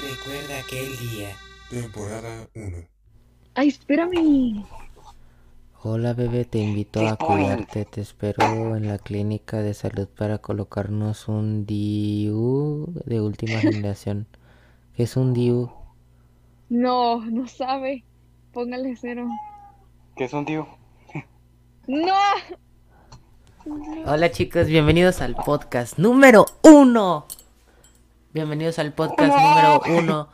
Recuerda aquel día. Temporada 1. Ay, espérame. Hola bebé, te invito a cuidarte. Te espero en la clínica de salud para colocarnos un DIU de última generación. ¿Qué es un DIU? No, no sabe. Póngale cero. ¿Qué es un tío? ¡No! Hola chicos, bienvenidos al podcast número uno. Bienvenidos al podcast número uno.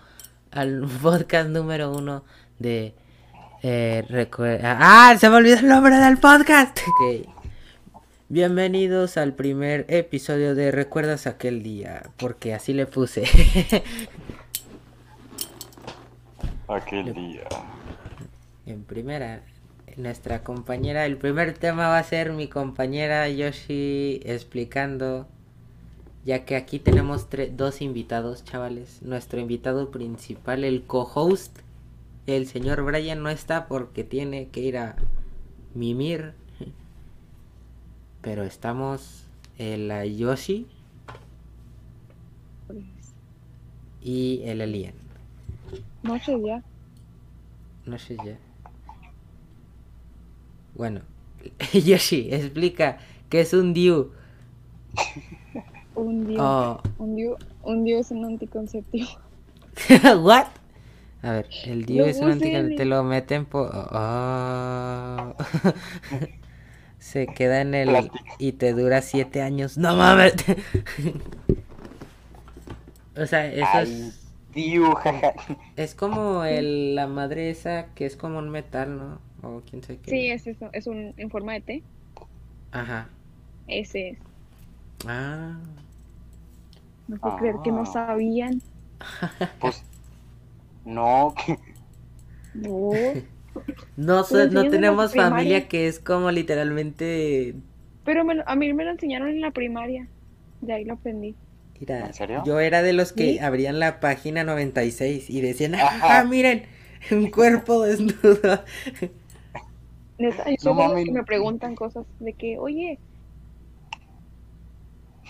Al podcast número uno de... Eh, recue- ¡Ah! Se me olvidó el nombre del podcast. Bienvenidos al primer episodio de Recuerdas aquel día. Porque así le puse. Aquel día. En primera, nuestra compañera, el primer tema va a ser mi compañera Yoshi explicando, ya que aquí tenemos dos invitados, chavales. Nuestro invitado principal, el co-host, el señor Brian no está porque tiene que ir a mimir. Pero estamos el la Yoshi y el Alien. Noche ya. No sé ya. Bueno, Yoshi, explica qué es un DIU. Un dios. Oh, Un dios. Un dios es un anticonceptivo. ¿what? A ver, el DIU Lo es un anticonceptivo. Te lo meten por. Oh. Se queda en el. Y te dura siete años. ¡No mames! o sea, eso Ay, es. jaja. Es como el, la madre esa que es como un metal, ¿no? O quién sabe qué. Sí, es eso. Es un en forma de T. Ajá. Ese es. Ah. No puedo creer que no Ah. sabían. Pues. No, que. No. No, so- tenemos familia primaria. que es como literalmente. Pero me lo- a mí me lo enseñaron en la primaria. De ahí lo aprendí. Mira, ¿En serio? yo era de los que ¿Sí? abrían la página 96 y decían, Ajá. ¡ah, miren! Un cuerpo desnudo. Neta, yo No que me preguntan cosas de que, oye.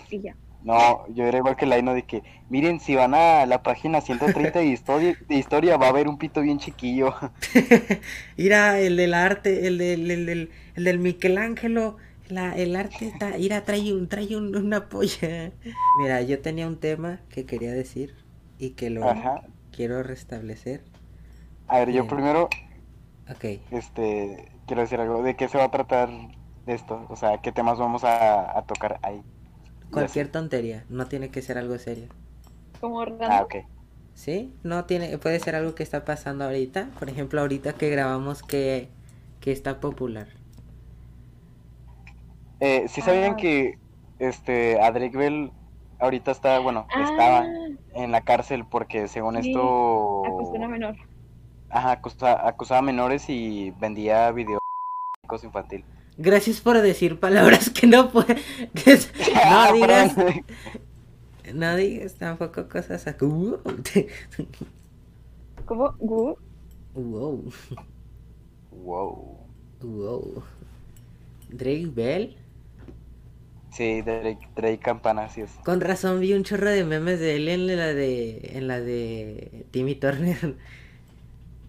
Y ya. No, yo era igual que Laino de que, miren, si van a la página 130 de historia, de historia va a haber un pito bien chiquillo. Mira, el del arte, el del, el del, el del Michelangelo. La, el arte está. Mira, trae, un, trae un- una polla. Mira, yo tenía un tema que quería decir y que lo Ajá. quiero restablecer. A ver, yo primero, Ok. este, quiero decir algo. ¿De qué se va a tratar esto? O sea, ¿qué temas vamos a, a tocar ahí? Cualquier tontería, no tiene que ser algo serio. Como random. Ah, ok. ¿Sí? No tiene, puede ser algo que está pasando ahorita. Por ejemplo, ahorita que grabamos que, que está popular. Eh, ¿sí sabían Ah. que este a Drake Bell ahorita está, bueno, Ah, estaba en la cárcel porque según Sí, esto acusó a una menor. ajá, acusa- acusaba a menores y vendía videos infantil. Gracias por decir palabras que no puede, que es- Ah, no digas, no digas tampoco cosas así. ¿Cómo? ¿Gu? Wow, Wow. wow. Drake Bell. Sí, Drake, Drake Campana, así es. Con razón vi un chorro de memes de él en la de en la de Timmy Turner.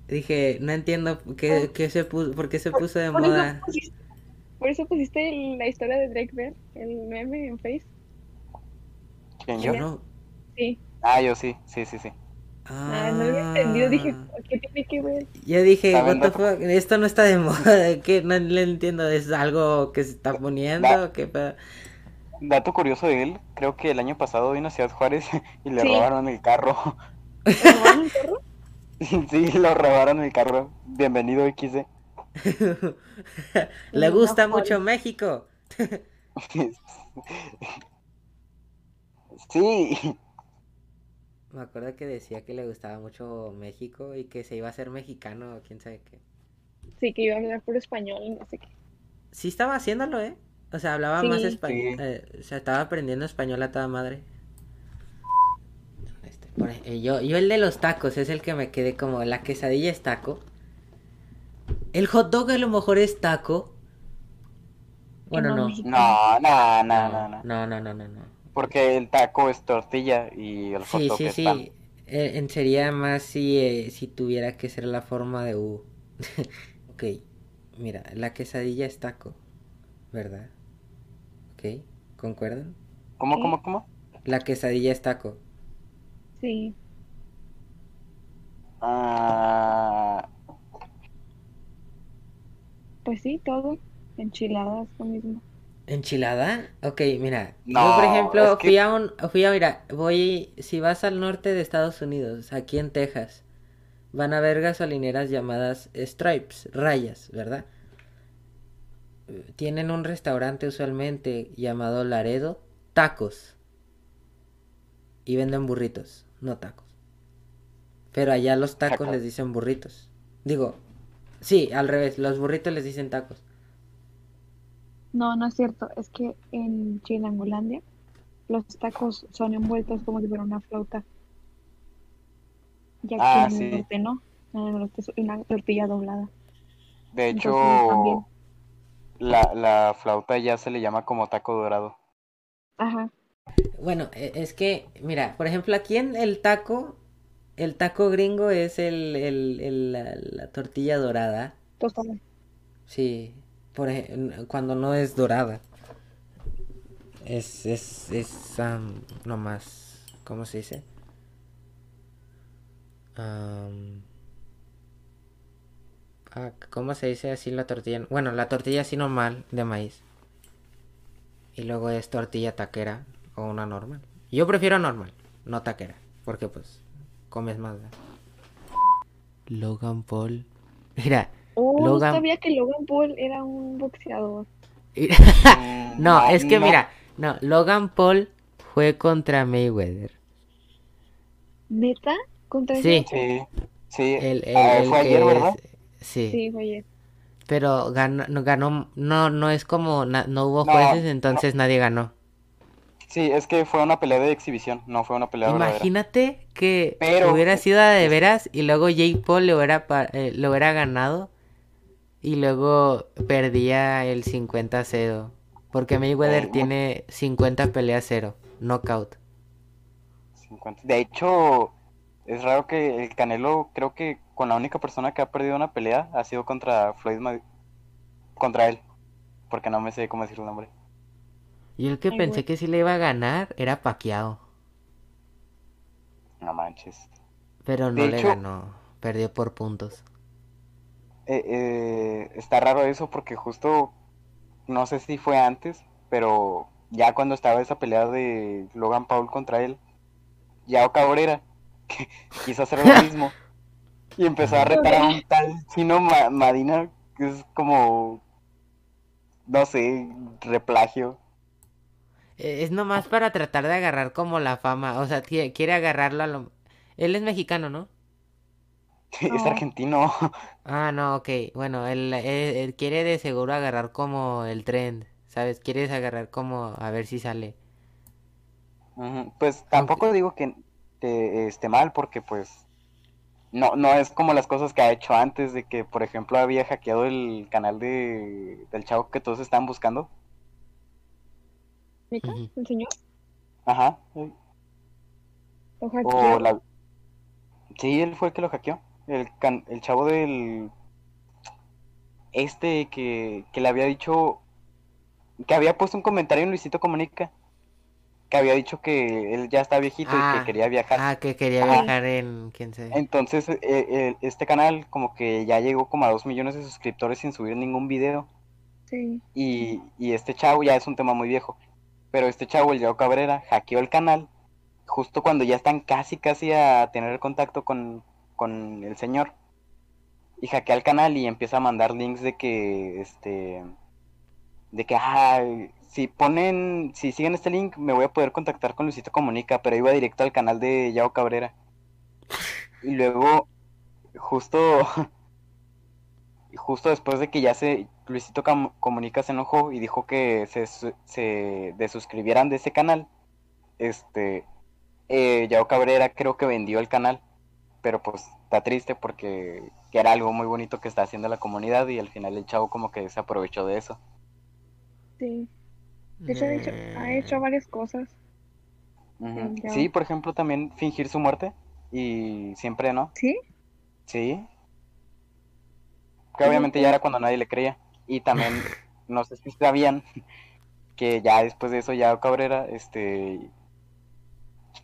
Dije, no entiendo qué, qué se puso, por qué se puso de eso moda. Por eso pusiste el- la historia de Drake Bell, el meme en Face. ¿Quién Yo no. Sí. Ah, yo sí, sí, sí, sí. Ah, no había entendido. Dije, Ah. ¿qué tiene que ver? Yo dije, ¿Saben what the fuck, esto no está de moda, que no le entiendo, es algo que se está poniendo, Va. ¿qué pedo? Dato curioso de él, creo que el año pasado vino a Ciudad Juárez y le Sí. robaron el carro. ¿Me robaron el perro? sí, lo robaron el carro. Bienvenido XD. Le gusta mucho México. sí. Me acuerdo que decía que le gustaba mucho México y que se iba a ser mexicano o quién sabe qué. Sí, que iba a hablar por español y no sé qué. Sí estaba haciéndolo, ¿eh? O sea, hablaba más español, Sí. o sea, estaba aprendiendo español a toda madre. Este, por eh, yo, yo el de los tacos es el que me quedé como, la quesadilla es taco. El hot dog a lo mejor es taco. Bueno, no. No, no, no, no, no. No, no, no, no, no. Porque el taco es tortilla y el hot Sí, dog sí, es sí. pan. Eh, en sería más si, eh, si tuviera que ser la forma de U. ok, mira, la quesadilla es taco, ¿verdad? Ok, ¿concuerdan? ¿Cómo, cómo, cómo? La quesadilla es taco. Sí. Ah, Pues sí, todo. Enchiladas, lo mismo. ¿Enchilada? Ok, mira, yo por ejemplo es que- fui a un, fui a, mira, voy, si vas al norte de Estados Unidos, aquí en Texas, van a ver gasolineras llamadas Stripes, rayas, ¿verdad? Tienen un restaurante usualmente llamado Laredo Tacos. Y venden burritos, no tacos. Pero allá los tacos Tacos. les dicen burritos. Digo, sí, al revés, los burritos les dicen tacos. No, no es cierto. Es que en Chilangolandia los tacos son envueltos como si fuera una flauta. Y aquí Ah, en el sí. norte no. En el norte es una tortilla doblada. de Entonces, hecho, la, la flauta ya se le llama como taco dorado. Ajá. Bueno, e- es que, mira, por ejemplo, aquí en el taco, el taco gringo es el, el- el- la, la tortilla dorada. Tostada. Sí, por cuando no es dorada. Es, es, es, am, nomás, ¿cómo se dice? Ah, ¿cómo se dice así la tortilla? Bueno, la tortilla así normal de maíz. Y luego es tortilla taquera o una normal. Yo prefiero normal, no taquera, porque pues comes más. ¿verdad? Logan Paul. Mira, Oh, no Logan- sabía que Logan Paul era un boxeador. Mm, No, es que no. mira, no, Logan Paul fue contra Mayweather. ¿Neta? ¿Contra Sí. Sí, sí. El, el- Ah, el fue que ayer, ¿verdad? es- sí, Sí, fue ayer. pero ganó, no, ganó, no, no es como, na- no hubo No, jueces, entonces nadie ganó. Sí, es que fue una pelea de exhibición, no fue una pelea verdadera. Imagínate que Pero- hubiera sido de veras y luego Jake Paul hubiera, pa- eh, hubiera ganado y luego perdía el 50-0. Porque Mayweather Eh, tiene 50 peleas 0, knockout. 50. De hecho, es raro que el Canelo, creo que con la única persona que ha perdido una pelea ha sido contra Floyd May- contra él, porque no me sé cómo decir el nombre. Yo el que Ay, pensé güey. que sí le iba a ganar era Pacquiao, No manches. pero no De le hecho- ganó, perdió por puntos. Eh, eh, está raro eso porque justo, no sé si fue antes, pero ya cuando estaba esa pelea de Logan Paul contra él, Yao Cabrera que quiso hacer lo mismo y empezó a retar a un tal Chino Ma- Madina, que es como, no sé, replagio. Eh, Es nomás para tratar de agarrar como la fama, o sea, qui- quiere agarrarlo a lo... Él es mexicano, ¿no? Es No. argentino. Ah, no, ok. Bueno, él, él- él quiere de seguro agarrar como el trend, ¿sabes? Quieres agarrar como a ver si sale. Pues tampoco digo que, que esté mal, porque pues no, no es como las cosas que ha hecho antes, de que por ejemplo había hackeado el canal de, del chavo que todos estaban buscando. ¿Mica? Ujú. ¿El señor? Ajá. ¿Lo O hackeó? la... Sí, él fue el que lo hackeó. El, can- el chavo del... Este que, que le había dicho... Que había puesto un comentario en Luisito Comunica. Que había dicho que él ya está viejito y Ah, que quería viajar. Ah, que quería Ajá. viajar en... quién sabe. Entonces, eh, eh, este canal como que ya llegó como a dos millones de suscriptores sin subir ningún video. Sí. Y, y este chavo ya es un tema muy viejo. Pero este chavo, el Yao Cabrera, hackeó el canal justo cuando ya están casi, casi a tener contacto con, con el señor. Y hackea el canal y empieza a mandar links de que, este, de que, ah, si ponen, si siguen este link, me voy a poder contactar con Luisito Comunica, pero iba directo al canal de Yao Cabrera. Y luego, justo, justo después de que ya se, Luisito Comunica se enojó y dijo que se, se desuscribieran de ese canal, este, eh, Yao Cabrera creo que vendió el canal, pero pues está triste porque que era algo muy bonito que está haciendo la comunidad y al final el chavo como que se aprovechó de eso. Sí. De hecho, ha hecho, ha hecho varias cosas. Sí, por ejemplo, también fingir su muerte y siempre no. ¿Sí? Sí. Que obviamente ya era cuando nadie le creía. Y también, no sé si sabían que ya después de eso, ya Cabrera, este,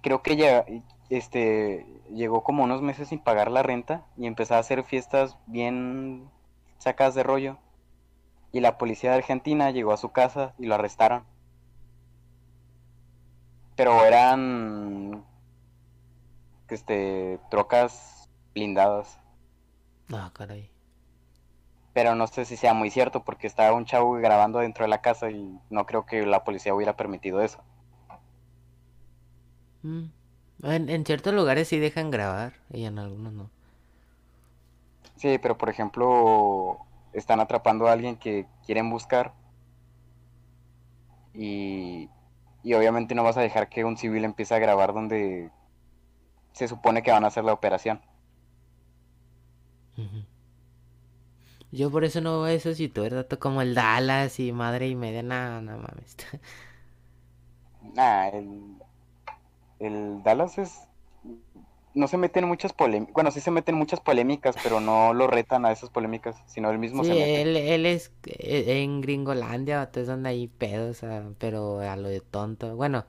creo que ya, este, llegó como unos meses sin pagar la renta y empezó a hacer fiestas bien sacadas de rollo. Y la policía de Argentina llegó a su casa y lo arrestaron. Pero eran, este, trocas blindadas. No, caray. Pero no sé si sea muy cierto porque estaba un chavo grabando dentro de la casa y no creo que la policía hubiera permitido eso. Mm. En, en ciertos lugares sí dejan grabar y en algunos no. Sí, pero por ejemplo, están atrapando a alguien que quieren buscar y, y obviamente no vas a dejar que un civil empiece a grabar donde se supone que van a hacer la operación. Yo por eso no veo esos youtubers dato como el Dallas y madre y media, nada, no mames. Nah, el, el Dallas es... No se mete en muchas polémicas, bueno, sí se meten en muchas polémicas, pero no lo retan a esas polémicas, sino él mismo Sí, se mete. él, él es eh, en Gringolandia, vato, es donde hay pedos, ah, pero a lo de tonto. Bueno,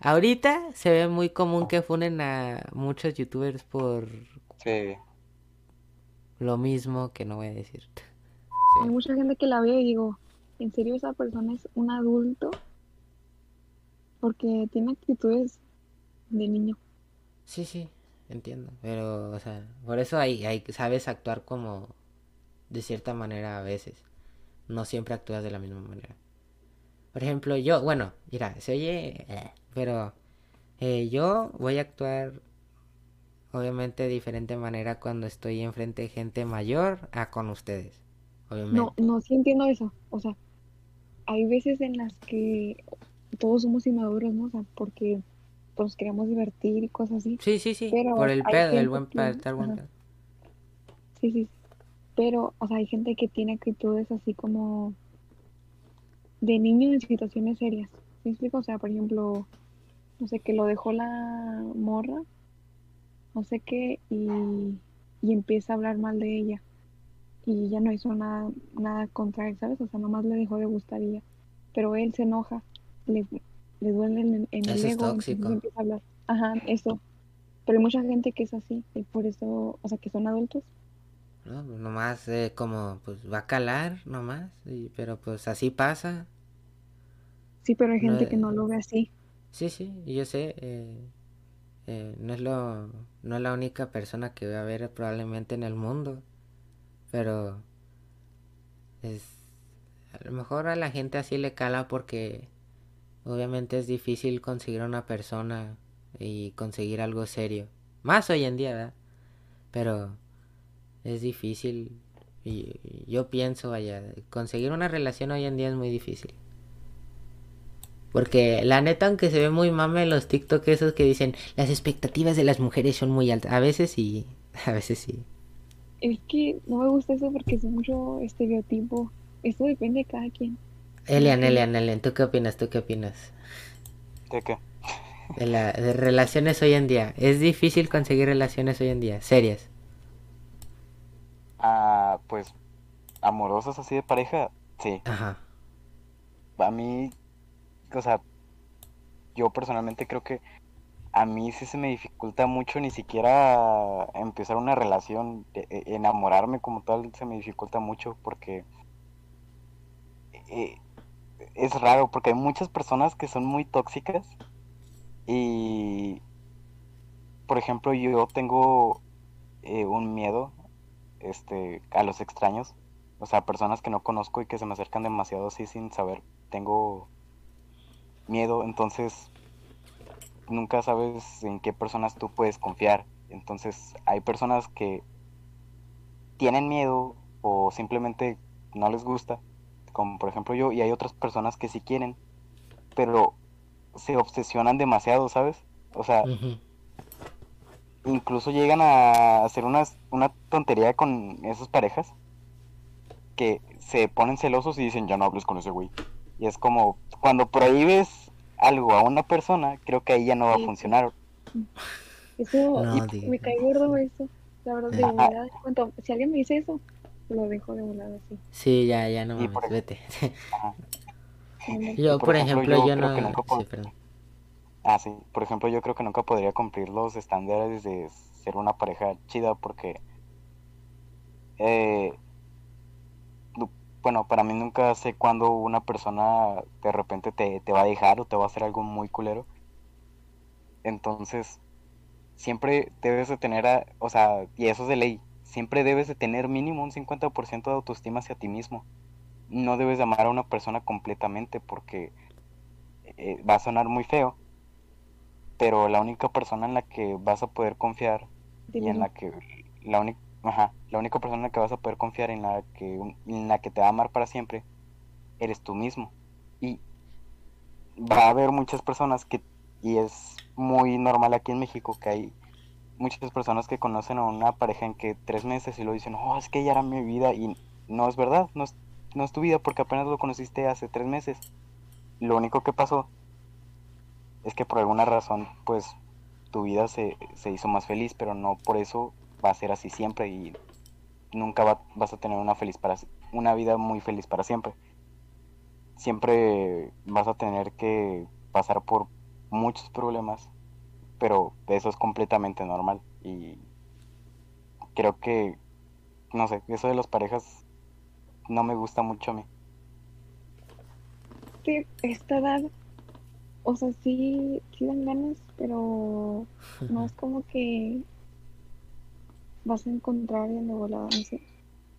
ahorita se ve muy común que funen a muchos youtubers por Sí. Lo mismo que no voy a decir. Hay mucha gente que la veo y digo, ¿en serio esa persona es un adulto? Porque tiene actitudes de niño. Sí, sí, entiendo. Pero, o sea, por eso hay, hay, sabes actuar como de cierta manera a veces. No siempre actúas de la misma manera. Por ejemplo, yo, bueno, mira, se oye, eh, pero eh, yo voy a actuar obviamente de diferente manera cuando estoy enfrente de gente mayor a con ustedes. Obviamente. No, no, sí entiendo eso. O sea, hay veces en las que todos somos inmaduros, ¿no? O sea, porque nos queremos divertir y cosas así. Sí, sí, sí, Pero por el pedo, el buen que- pedo, el buen pedo. Sí, sí. Pero, o sea, hay gente que tiene actitudes así como de niño en situaciones serias. ¿Me explico? O sea, por ejemplo, no sé, que lo dejó la morra, no sé qué, y, y empieza a hablar mal de ella. Y ya no hizo nada, nada contra él, ¿sabes? O sea, nomás le dejó de gustar y ya. Pero él se enoja, le, le duele en, en el Eso ego, tóxico. empieza a hablar. Ajá, eso. Pero hay mucha gente que es así, y por eso, o sea, que son adultos. No, nomás eh, como pues va a calar nomás, y, pero pues así pasa. Sí, pero hay No, gente que no lo ve así. Sí, sí, y yo sé, eh, eh, no es lo, no es la única persona que va a haber probablemente en el mundo, pero es, a lo mejor a la gente así le cala porque obviamente es difícil conseguir una persona y conseguir algo serio, más hoy en día, ¿verdad? Pero es difícil y yo pienso, vaya, conseguir una relación hoy en día es muy difícil. Porque la neta, aunque se ve muy mame los TikTok esos que dicen las expectativas de las mujeres son muy altas. A veces sí, a veces sí. Es que no me gusta eso porque es mucho estereotipo. Eso depende de cada quien. Elian, Elian, Elian, ¿tú qué opinas? ¿Tú qué opinas? ¿De qué? De, la, de relaciones hoy en día. Es difícil conseguir relaciones hoy en día, serias. Ah, pues, amorosas así de pareja, sí. Ajá. A mí, o sea, yo personalmente creo que a mí sí se me dificulta mucho ni siquiera empezar una relación, e- e- enamorarme como tal se me dificulta mucho porque eh, es raro porque hay muchas personas que son muy tóxicas y, por ejemplo, yo tengo eh, un miedo este, a los extraños, o sea, personas que no conozco y que se me acercan demasiado así sin saber, tengo miedo, entonces nunca sabes en qué personas tú puedes confiar. Entonces hay personas que tienen miedo o simplemente no les gusta, como por ejemplo yo, y hay otras personas que sí quieren, pero se obsesionan demasiado, ¿sabes? O sea, incluso llegan a hacer unas, una tontería con esas parejas que se ponen celosos y dicen, ya no hables con ese güey. Y es como, cuando prohíbes algo a una persona, creo que ahí ya no va a funcionar. Eso No, me cae gordo eso. La verdad, de Ajá. volada. Cuando, si alguien me dice eso, lo dejo de volada así. Sí, ya, ya no Y mames, por- vete. Ajá. Yo, por por ejemplo, ejemplo, yo yo creo no... que nunca puedo- Sí, perdón. Ah, sí. Por ejemplo, yo creo que nunca podría cumplir los estándares de ser una pareja chida porque, eh, bueno, para mí nunca sé cuándo una persona de repente te, te va a dejar o te va a hacer algo muy culero. Entonces, siempre debes de tener, a- o sea, y eso es de ley, siempre debes de tener mínimo un 50% de autoestima hacia ti mismo. No debes de amar a una persona completamente porque eh, va a sonar muy feo, pero la única persona en la que vas a poder confiar y en la que la única ajá, la única persona que vas a poder confiar en la que en la que te va a amar para siempre eres tú mismo. Y va a haber muchas personas que y es muy normal aquí en México que hay muchas personas que conocen a una pareja en que tres meses y lo dicen oh es que ella era mi vida y no es verdad no es, no es tu vida porque apenas lo conociste hace tres meses. Lo único que pasó es que por alguna razón, pues, tu vida se, se hizo más feliz, pero no por eso va a ser así siempre y nunca va- vas a tener una feliz para una vida muy feliz para siempre. Siempre vas a tener que pasar por muchos problemas, pero eso es completamente normal y creo que no sé, eso de las parejas no me gusta mucho a mí. que esta edad, o sea, sí, sí dan ganas, pero no es como que vas a encontrar en de volada, no sé.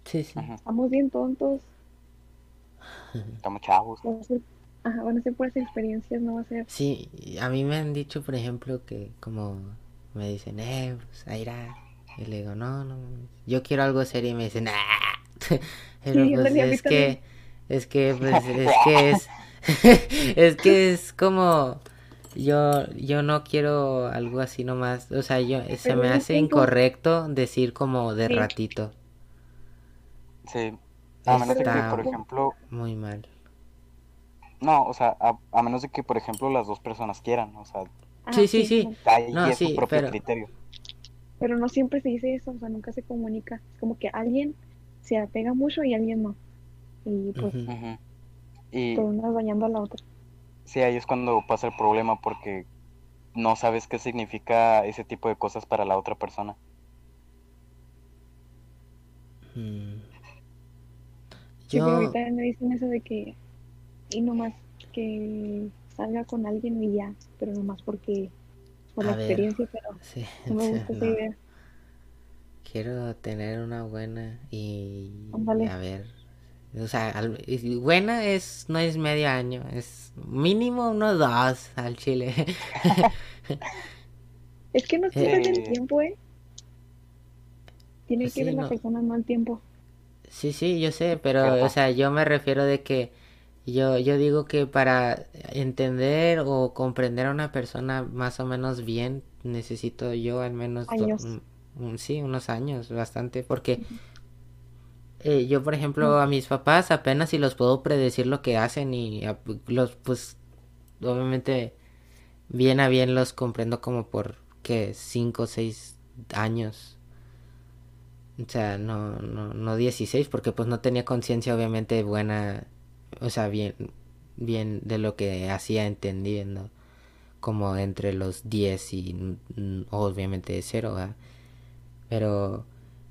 Sí, sí. Estamos bien tontos, Estamos chavos. va a ser, ajá, van a ser puras experiencias, no va a ser, Sí, a mí me han dicho, por ejemplo, que como me dicen, eh, pues a ir a... Y le digo, no, no, yo quiero algo serio y me dicen, ah. Pero Sí, pues es que, es que, pues, es que es, es que es como, yo, yo no quiero algo así nomás, o sea, yo, se Pero me hace incorrecto decir como de Sí. ratito, Sí. A menos de que, por ejemplo, muy mal. No, o sea, a, a menos de que, por ejemplo, las dos personas quieran, o sea, ah, Sí, sí, sí. ahí No, es sí, su propio pero- criterio. pero no siempre se dice eso, o sea, nunca se comunica, es como que alguien se apega mucho y alguien no, y pues Ujú. Ujú. Y por una dañando a la otra. Sí, ahí es cuando pasa el problema porque no sabes qué significa ese tipo de cosas para la otra persona. Mm. Sí, pero Yo, ahorita me dicen eso de que, y nomás que salga con alguien y ya, pero nomás porque, por A la ver. experiencia, pero sí, no me gusta esa idea. Quiero tener una buena y a ver, o sea, buena es no es medio año, es mínimo unos dos al chile. Es que no siempre es Eh. el tiempo, ¿eh? Tiene Pues que sí, ver la no. persona, no el tiempo. Sí, sí, yo sé, pero Ajá. o sea, yo me refiero de que yo yo digo que para entender o comprender a una persona más o menos bien necesito yo al menos do- Años. un- un- sí, unos años, bastante, porque eh, yo, por ejemplo, a mis papás apenas si los puedo predecir lo que hacen y a- los, pues, obviamente, bien a bien los comprendo como por, que cinco o seis años. O sea, no, no, no 16, porque pues no tenía conciencia obviamente buena, o sea, bien, bien de lo que hacía entendiendo, como entre los 10 y mm, obviamente cero, ¿verdad? Pero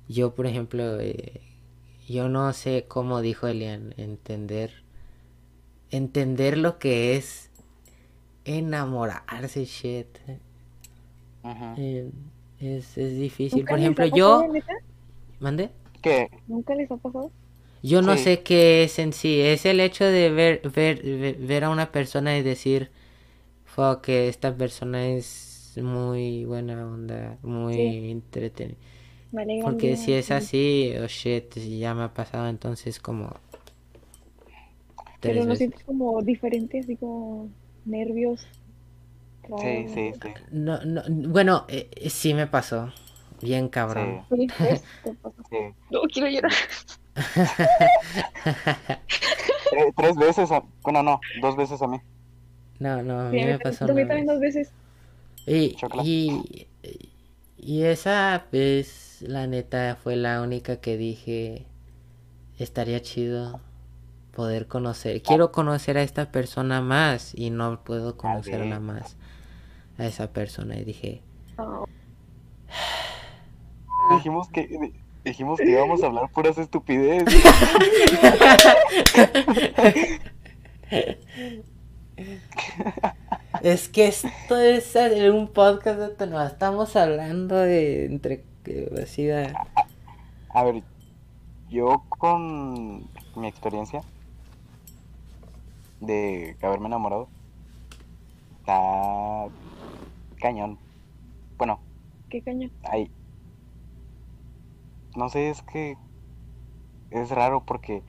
yo, por ejemplo, eh, yo no sé cómo dijo Elian, entender, entender lo que es enamorarse, shit. Eh, es, es difícil. ¿Nunca Por ejemplo, yo? ¿mande? Que ¿Nunca les ha pasado? Yo no Sí. sé qué es en sí. Es el hecho de ver, ver, ver, ver a una persona y decir, fuck, que esta persona es muy buena onda, muy Sí. entretenida. Me alegra Porque el si es sí. así, oh shit, ya me ha pasado entonces como Pero tres no sientes como diferente, así como nervios. sí, raros. sí, sí. No, no, bueno, eh, eh, sí me pasó. Bien cabrón. Sí, pues, sí. No, quiero llorar. Tre- tres veces, a- bueno, no, dos veces a mí. No, no, a Sí, mí a me pasó también, una también vez. dos veces. Y, y, y esa vez, la neta, fue la única que dije, estaría chido poder conocer. Quiero conocer a esta persona más y no puedo conocerla más a esa persona. Y dije, Ah, Dijimos que dijimos que íbamos a hablar puras estupideces. es que esto es un podcast de no estamos hablando de entre eh, así de- A ver, yo con mi experiencia de haberme enamorado, está cañón. Bueno, qué cañón. ahí. No sé, es que es raro porque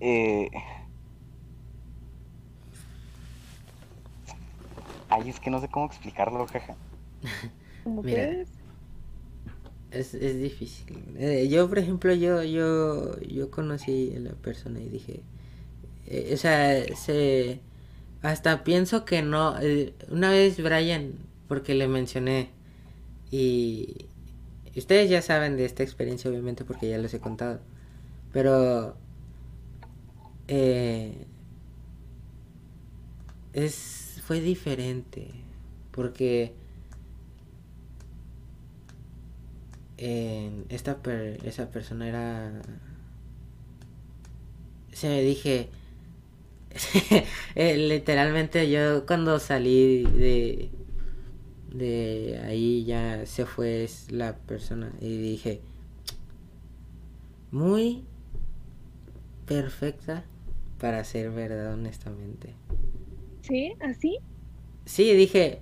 eh, ay, es que no sé cómo explicarlo, jaja. Como Mira. Es, es difícil. Eh, yo, por ejemplo, yo, yo, yo conocí a la persona y dije, eh, o sea, se, hasta pienso que no. eh, una vez Brian, porque le mencioné y ustedes ya saben de esta experiencia, obviamente, porque ya les he contado, pero es fue diferente porque esta per- esa persona era se me dije eh, literalmente yo cuando salí de de ahí ya se fue la persona y dije muy perfecta para ser verdad honestamente ¿Sí? ¿Así? sí dije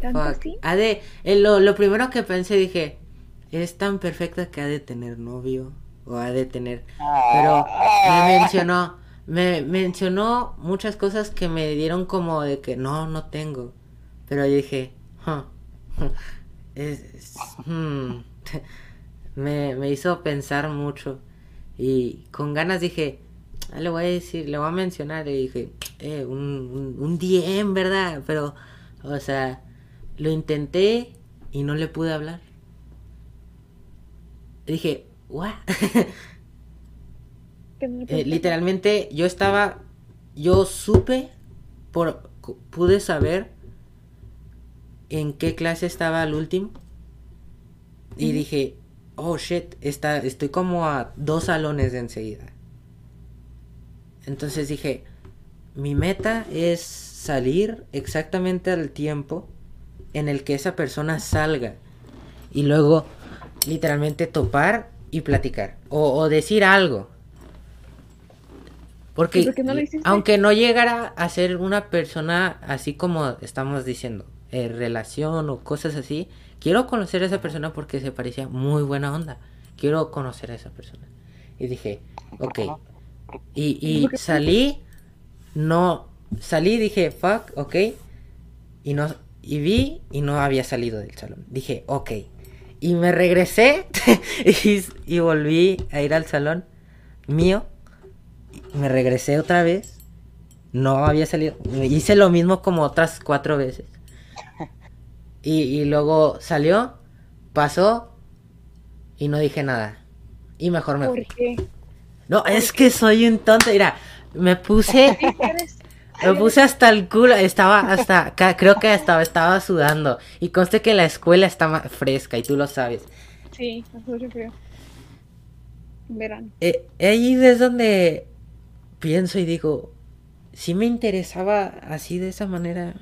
¿Tanto así? De, eh, lo, lo primero que pensé dije, es tan perfecta que ha de tener novio o ha de tener... Pero me mencionó, me mencionó muchas cosas que me dieron como de que no, no tengo. Pero yo dije, "Huh, es, es- hmm". me, me hizo pensar mucho y con ganas dije, "Ah, le voy a decir, le voy a mencionar y dije, eh, un, un, un DM, ¿verdad? Pero, o sea, lo intenté y no le pude hablar. Dije, Eh, literalmente yo estaba, yo supe, por, pude saber en qué clase estaba al último. Y dije, oh shit, está, estoy como a dos salones de enseguida. Entonces dije, mi meta es salir exactamente al tiempo en el que esa persona salga. Y luego, literalmente, topar y platicar. O, o decir algo. Porque, aunque no llegara a ser una persona así como estamos diciendo, eh, relación o cosas así, quiero conocer a esa persona porque se parecía muy buena onda. Quiero conocer a esa persona. Y dije, ¿Por ok. Y, y salí, no, salí, dije, fuck, ok. Y no, y vi y no había salido del salón. Dije, ok. Y me regresé y, y volví a ir al salón mío. Me regresé otra vez. No había salido. Hice lo mismo como otras cuatro veces. Y, y luego salió, pasó y no dije nada. Y mejor me ¿Por fui. qué? No, es que soy un tonto. Mira, me puse, eres- me puse hasta el culo. Estaba hasta, creo que estaba, estaba sudando. Y conste que la escuela está ma- fresca y tú lo sabes. Sí, hace mucho frío. En verano. Eh, ahí es donde pienso y digo, si me interesaba así de esa manera,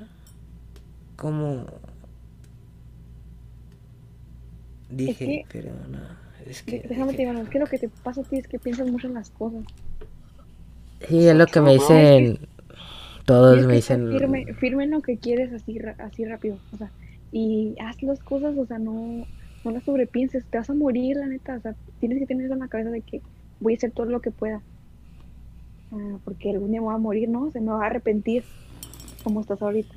como dije, que- pero no, es que, Déjame te digo, es que lo que te pasa a ti es que piensas mucho en las cosas. sí, es lo que me dicen, todos me dicen, Firme, firme en lo que quieres así, así rápido. O sea, y haz las cosas, o sea, no, no las sobrepienses. Te vas a morir, la neta. O sea, tienes que tener eso en la cabeza de que voy a hacer todo lo que pueda. Ah, porque algún día me voy a morir, ¿no? Se me va a arrepentir como estás ahorita.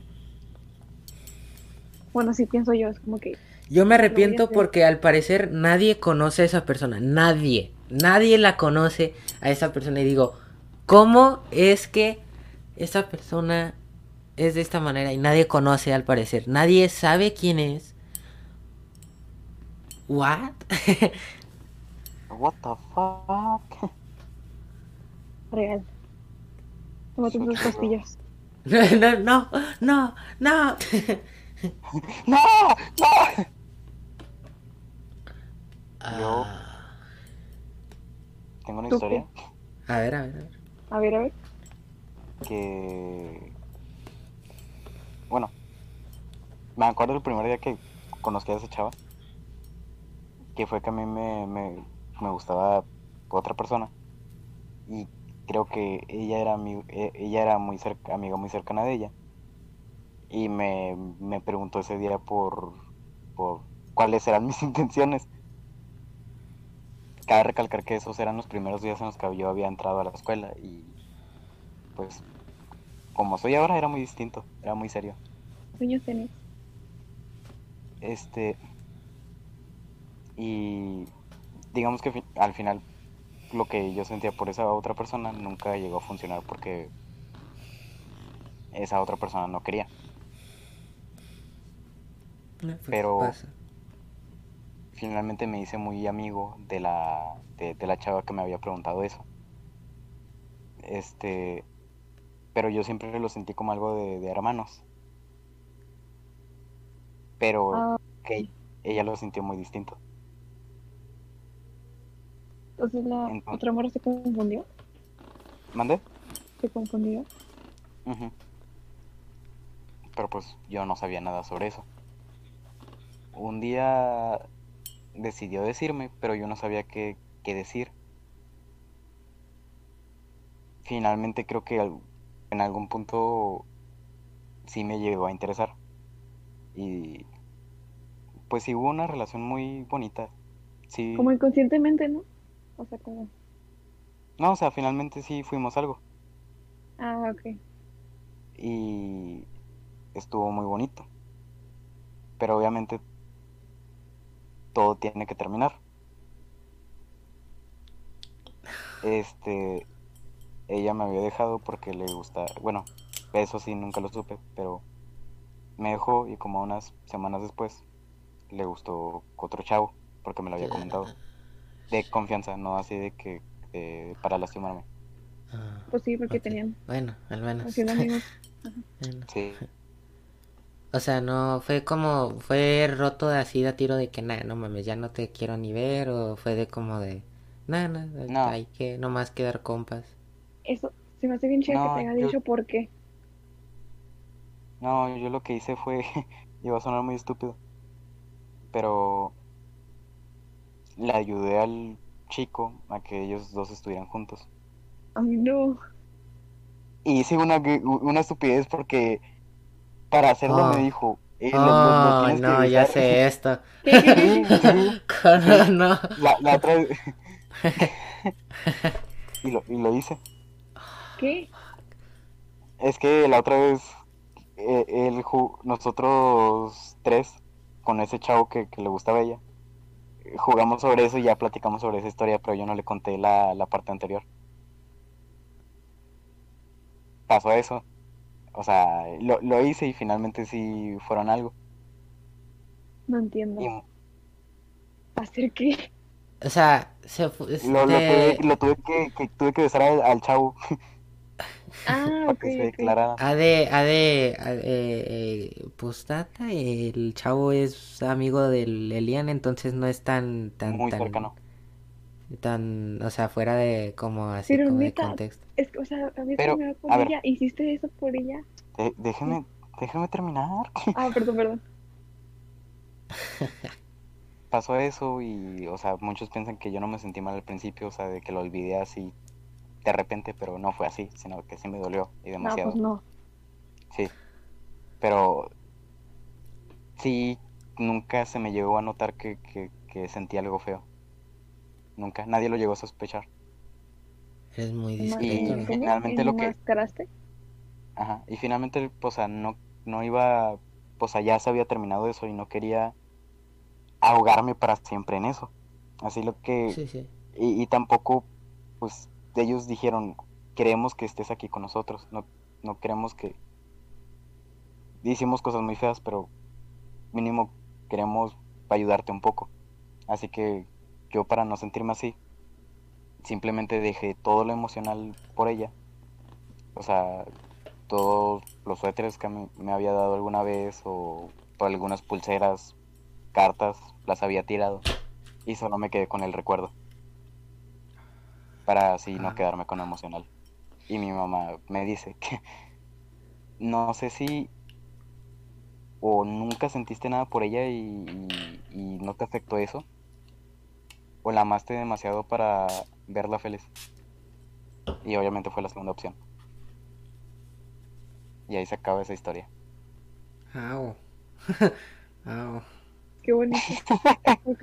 Bueno, sí pienso yo, es como que Yo me arrepiento porque al parecer nadie conoce a esa persona, nadie, nadie la conoce a esa persona y digo, ¿cómo es que esta persona es de esta manera y nadie conoce al parecer. Nadie sabe quién es. What? What the fuck? Real. Tómate tus pastillas. no, no, no, no. ¡No! ¡No! Yo- Ah, Tengo una ¿Tú historia a ver, a ver, a ver. A ver, a ver. Que... Bueno, me acuerdo el primer día que conocí a esa chava, que fue que a mí me, me, me gustaba otra persona y creo que ella era mi, e- ella era muy cerca, amiga muy cercana de ella y me, me preguntó ese día por, por cuáles eran mis intenciones. Cabe recalcar que esos eran los primeros días en los que yo había entrado a la escuela y pues como soy ahora era muy distinto, era muy serio. Sueños tenis. Este y digamos que al final lo que yo sentía por esa otra persona nunca llegó a funcionar porque esa otra persona no quería. No, pues, Pero- pasa. Finalmente me hice muy amigo de la de, de la chava que me había preguntado eso. Este, pero yo siempre lo sentí como algo de, de hermanos. Pero Ah, que ella lo sintió muy distinto. entonces la Entonces- otra morra se confundió. ¿Mandé? Se confundió. Pero pues yo no sabía nada sobre eso. Un día decidió decirme, pero yo no sabía qué, qué decir. Finalmente creo que en algún punto sí me llegó a interesar. Y pues sí hubo una relación muy bonita. Sí. Como inconscientemente, ¿no? O sea, como. No, o sea, finalmente sí fuimos algo. Ah, ok. y estuvo muy bonito. Pero obviamente todo tiene que terminar. Este, ella me había dejado porque le gusta, bueno, eso sí nunca lo supe, pero me dejó y como unas semanas después le gustó otro chavo porque me lo había comentado. De confianza, no así de que de- para lastimarme. Ah, Pues sí, porque tenían. Bueno, al menos. Amigos. Bueno. Sí, O sea, no fue como, fue roto de así de a tiro de que, nada, no mames, ya no te quiero ni ver, o fue de como de, nada, nada, No. hay que nomás quedar compas. Eso se me hace bien chido No, que te haya yo- dicho por qué. No, yo lo que hice fue, iba a sonar muy estúpido, pero le ayudé al chico a que ellos dos estuvieran juntos. Ay, no. Y hice una, una estupidez porque para hacerlo Oh. me dijo, "Eh, Oh, que no, ya besar". sé esto. ¿Qué, qué, qué, Sí, qué? sí, Con- no. la, la otra y, lo, y lo hice. ¿Qué? Es que la otra vez, eh, él, nosotros tres, con ese chavo que, que le gustaba a ella, jugamos sobre eso y ya platicamos sobre esa historia, pero yo no le conté la, la parte anterior. Pasó eso. O sea, lo, lo hice y finalmente sí fueron algo. No entiendo. Y ¿Hacer qué? O sea, se lo, lo este, tuve, lo tuve que, que tuve que besar al, al chavo Ah, para ok, que se ha de, ha de, ha de- eh, pues nada, el chavo es amigo del Elian, entonces no es tan, tan, Muy tan, cercano. tan, o sea, fuera de como así Pero como de contexto. Es que, o sea, habías Pero, terminado con a ver. ella. ¿Hiciste eso por ella? Déjenme, déjenme terminar. Ah, perdón, perdón. pasó eso y, o sea, muchos piensan que yo no me sentí mal al principio, o sea, de que lo olvidé así de repente, pero no fue así, sino que sí me dolió y No, demasiado. pues no. Sí. Pero sí, nunca se me llegó a notar que, que, que sentí algo feo. Nunca, nadie lo llegó a sospechar. Eres muy ¿Enma- discreto. Y ¿no? Finalmente lo que-. Ajá. Y finalmente, o sea, no, no iba, o sea, ya se había terminado eso y no quería ahogarme para siempre en eso. Así lo que Sí, sí. Y, y tampoco, pues, ellos dijeron, queremos que estés aquí con nosotros. No, no queremos que... Hicimos cosas muy feas, pero mínimo queremos ayudarte un poco. Así que yo para no sentirme así, simplemente dejé todo lo emocional por ella. O sea, todos los suéteres que me, me había dado alguna vez o algunas pulseras, cartas, las había tirado. Y solo me quedé con el recuerdo. Para así no Ah. quedarme con lo emocional. Y mi mamá me dice que no sé si o nunca sentiste nada por ella y, y- y no te afectó eso. O la amaste demasiado para verla feliz. Y obviamente fue la segunda opción. Y ahí se acaba esa historia. Au. Au. Qué bonito. ok.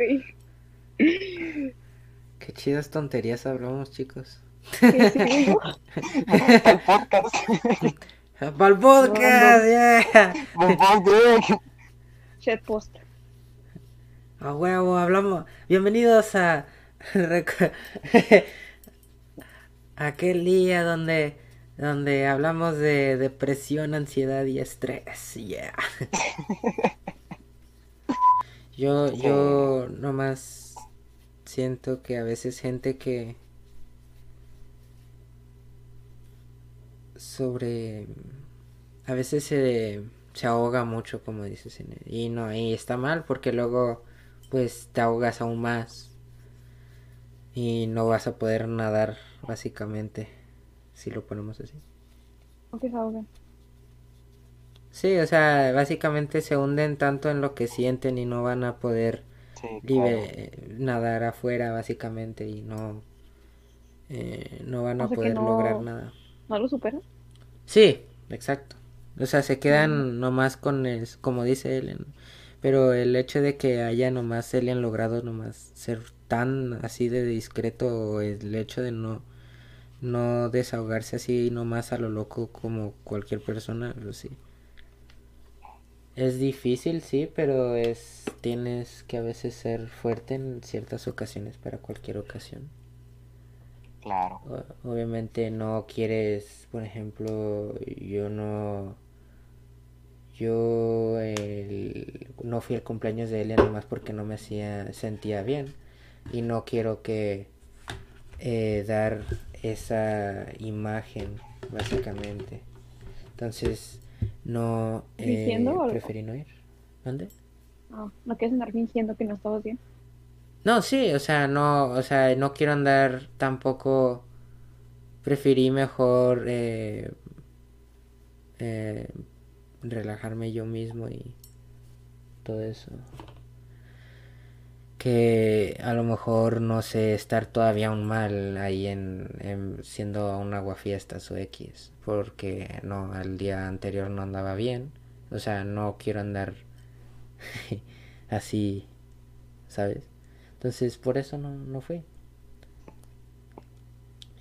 Qué chidas tonterías hablamos, chicos. ¿Qué sigo? El podcast. ¡Para el podcast! ¡Yeah! Shitpost. A huevo, hablamos. Bienvenidos a. Aquel día donde. Donde hablamos de depresión, ansiedad y estrés. Yeah. Yo, yo nomás siento que a veces gente que sobre a veces se, se ahoga mucho como dices en el- y no y está mal porque luego pues te ahogas aún más y no vas a poder nadar básicamente si lo ponemos así ¿O que se ahogan? sí o sea básicamente se hunden tanto en lo que sienten y no van a poder Sí, libre- nadar afuera básicamente y no eh, no van a O sea que poder no- lograr nada ¿No lo superas? Sí, exacto. O sea, se quedan nomás con el, como dice Ellen. Pero el hecho de que haya nomás Ellen logrado nomás ser tan así de discreto, o el hecho de no, no desahogarse así nomás a lo loco como cualquier persona, pues sí. Es difícil, sí, pero es, tienes que a veces ser fuerte en ciertas ocasiones para cualquier ocasión. Claro. O- Obviamente no quieres, por ejemplo, yo no, yo el- no fui al cumpleaños de Elia nomás porque no me hacía, sentía bien y no quiero que eh, dar esa imagen básicamente. Entonces no eh, ¿Diciendo algo? preferí no ir. ¿Dónde? No, no quieres andar fingiendo que no estabas bien. No, sí, o sea, no, o sea, no quiero andar tampoco. Preferí mejor eh, eh, relajarme yo mismo y todo eso. Que a lo mejor no sé estar todavía aún mal ahí en, en siendo un aguafiestas o X, porque no, el día anterior no andaba bien, o sea, no quiero andar así, ¿sabes? Entonces por eso no, no fui.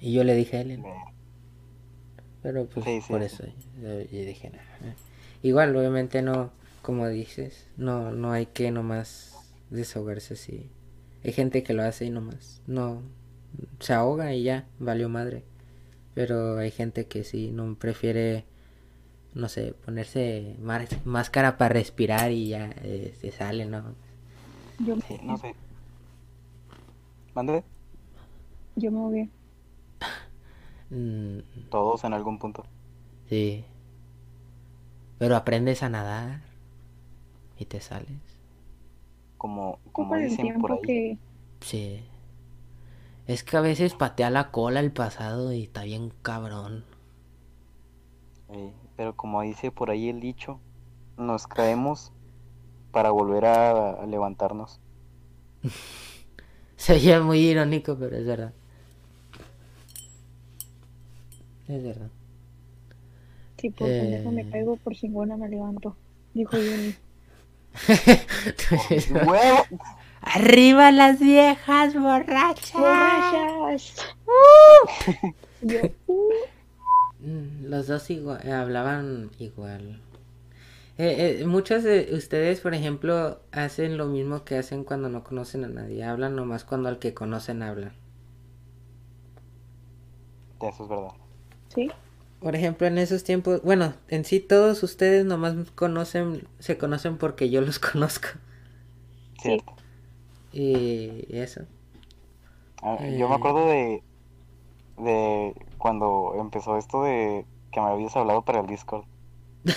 Y yo le dije a Ellen, pero pues Sí, sí, por sí. eso yo, yo dije "Nah". Igual, obviamente no, como dices, no, no hay que nomás desahogarse así. Hay gente que lo hace y nomás no se ahoga y ya, valió madre. Pero hay gente que sí, no prefiere, no sé, ponerse máscara para respirar y ya eh, se sale, ¿no? Yo, Sí, no sé. ¿Mande? yo me ahogué. Mm, Todos en algún punto. sí. Pero aprendes a nadar y te sales. Como, como dicen por tiempo ahí. que Sí. Es que a veces patea la cola el pasado y está bien cabrón. Sí, pero como dice por ahí el dicho, nos caemos para volver a, a levantarnos. Se oye muy irónico, pero es verdad. Es verdad. si por pendejo me Eh. caigo, por chingona me levanto. Dijo Juni. ¡Huevo! ¡Arriba las viejas borrachas! ¡Borrachas! Yo, uh, Mm, Los dos igua- eh, hablaban igual. Eh, eh, muchos de ustedes, por ejemplo, hacen lo mismo que hacen cuando no conocen a nadie. Hablan nomás cuando al que conocen hablan. Eso es verdad. sí, por ejemplo, en esos tiempos, bueno, en sí todos ustedes nomás conocen, se conocen porque yo los conozco. Cierto. Y eso. Ah, Eh. Yo me acuerdo de, de cuando empezó esto de que me habías hablado para el Discord.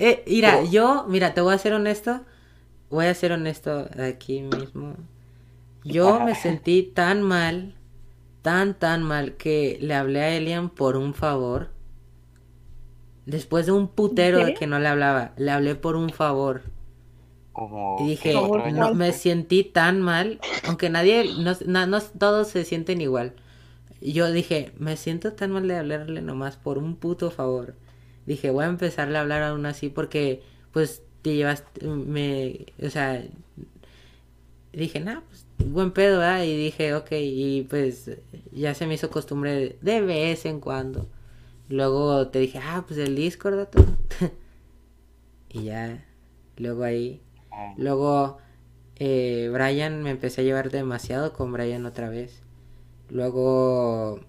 Eh, mira, Pero- yo, mira, te voy a ser honesto. Voy a ser honesto aquí mismo. Yo me sentí tan mal, tan, tan mal, que le hablé a Elian por un favor. Después de un putero de que no le hablaba, le hablé por un favor. Como Y dije, no, me sentí tan mal, aunque nadie, no, no, no todos se sienten igual. Yo dije, me siento tan mal de hablarle nomás por un puto favor. Dije, voy a empezarle a hablar aún así porque, pues, te llevas, me, o sea, dije, nah, pues, buen pedo, ¿verdad? Y dije, ok, y pues, ya se me hizo costumbre de, de vez en cuando. Luego te dije, ah, pues el Discord, y ya, luego ahí Luego, eh, Brian, me empecé a llevar demasiado con Brian otra vez. Luego,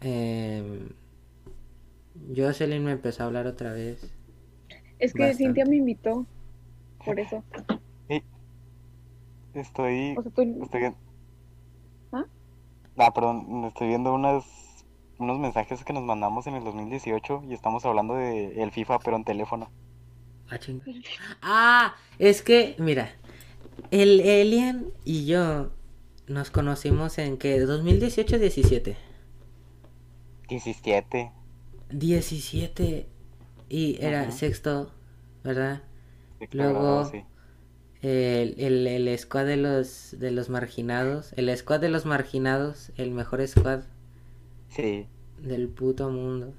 eh, Jocelyn me empezó a hablar otra vez. Es que Bastante. Cintia me invitó. Por eso. Estoy, O sea, tú. estoy vi- ¿Ah? Ah, perdón, estoy viendo unas, unos mensajes que nos mandamos en el 2018 y estamos hablando de el FIFA pero en teléfono. Ah. Ah, es que, mira, el Elian y yo nos conocimos en que 2018-17. 17. 17 y era Ajá. sexto, ¿verdad? sexto Luego- grado, sí. El, el, el squad de los, de los marginados, el squad de los marginados, el mejor squad Sí. del puto mundo.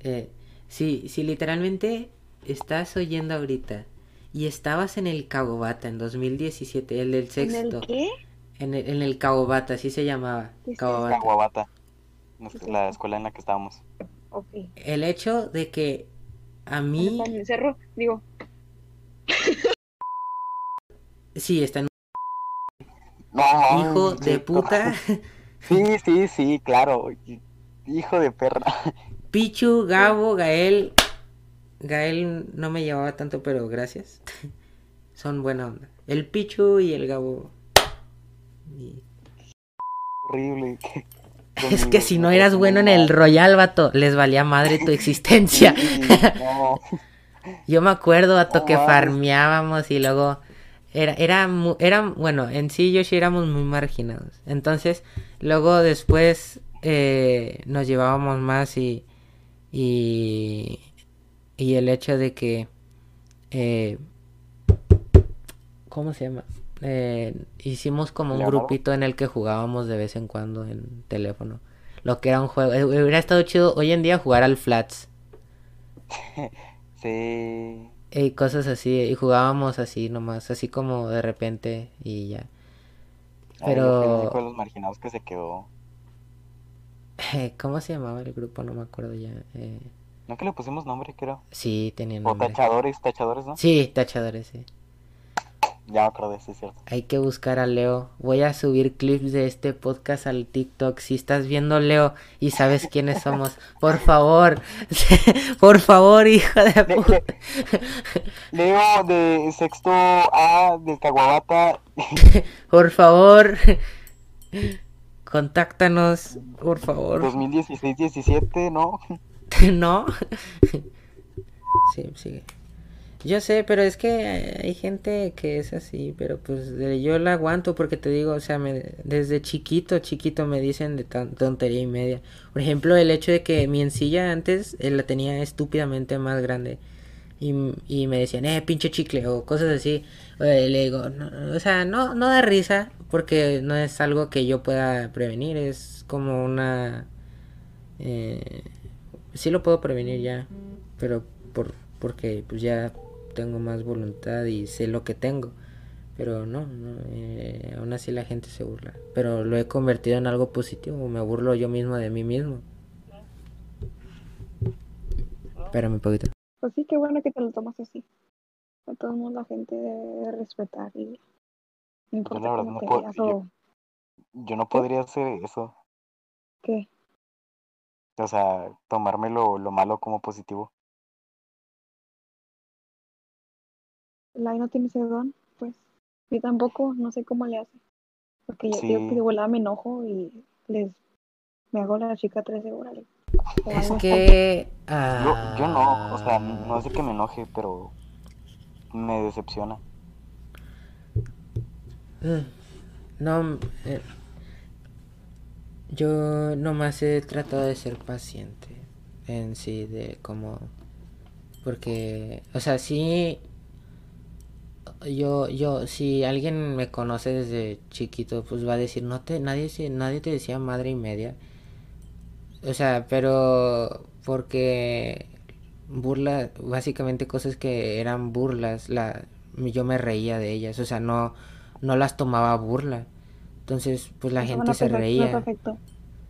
Eh, si, si literalmente estás oyendo ahorita y estabas en el Cagobata en 2017, el del ¿En sexto, el qué? en el, en el Cagobata, así se llamaba, ¿Qué es Cagobata. Caguabata. nuestra- Sí, La escuela en la que estábamos. Ok. El hecho de que a ¿Dónde mí, está en el cerro? Digo, sí, está en No, hijo sí, de puta, Sí, sí, sí, claro. Hijo de perra. Pichu, Gabo, Gael. Gael no me llevaba tanto, pero gracias. Son buena onda. El Pichu y el Gabo. Y- Horrible. Es que si no eras bueno en el Royal, vato, les valía madre tu existencia. No. Yo me acuerdo, vato, que farmeábamos y luego era, era, era, bueno, en sí yo sí éramos muy marginados. Entonces, luego después eh, nos llevábamos más y, y, y el hecho de que, eh, ¿cómo se llama? Eh, hicimos como un grupito en el que jugábamos de vez en cuando en teléfono. Lo que era un juego. eh, hubiera estado chido hoy en día jugar al Flats. Sí. Y cosas así, y jugábamos así nomás, así como de repente y ya. Ay, Pero, único de los marginados que se quedó. ¿cómo se llamaba el grupo? No me acuerdo ya. Eh, ¿No que le pusimos nombre, creo? sí, tenía O nombre. tachadores, tachadores, ¿no? Sí, tachadores, sí. Ya acordé, sí, es cierto. Hay que buscar a Leo. Voy a subir clips de este podcast al TikTok. Si estás viendo Leo y sabes quiénes somos, por favor, por favor, hijo de puta. le- Leo de sexto A del Caguabata. Por favor, contáctanos, por favor. 2016-17, ¿no? ¿No? Sí, sigue. Yo sé, pero es que hay gente que es así, pero pues yo la aguanto porque te digo, o sea, me, desde chiquito, chiquito me dicen de tan, tontería y media. Por ejemplo, el hecho de que mi encilla antes eh, la tenía estúpidamente más grande y, y me decían, eh, pinche chicle o cosas así. Eh, le digo, no, o sea, no, no da risa porque no es algo que yo pueda prevenir, es como una... Eh, sí lo puedo prevenir ya, pero por porque pues ya tengo más voluntad y sé lo que tengo. Pero no, no eh, aún así la gente se burla. Pero lo he convertido en algo positivo, me burlo yo mismo de mí mismo. Espérame un poquito. pues sí, qué bueno que te lo tomas así. A todo el mundo la gente debe respetar y no importa la verdad cómo no te yo- Yo no podría hacer eso. qué. O sea, tomarme lo, lo malo como positivo. Lai no tiene ese don, pues. Yo tampoco, no sé cómo le hace. Porque yo digo que Sí. de volada me enojo y les me hago la chica 13 horas. Es que... Yo, yo no, o sea, ah, no es de que me enoje, pero me decepciona. Mm, No, eh, yo nomás he tratado de ser paciente en sí, de como, porque, o sea, sí, yo, yo, si alguien me conoce desde chiquito, pues va a decir, no te, nadie, nadie te decía madre y media, o sea, pero porque burla, básicamente cosas que eran burlas, la, yo me reía de ellas, o sea, no, no las tomaba burla. Entonces, pues la gente se reía.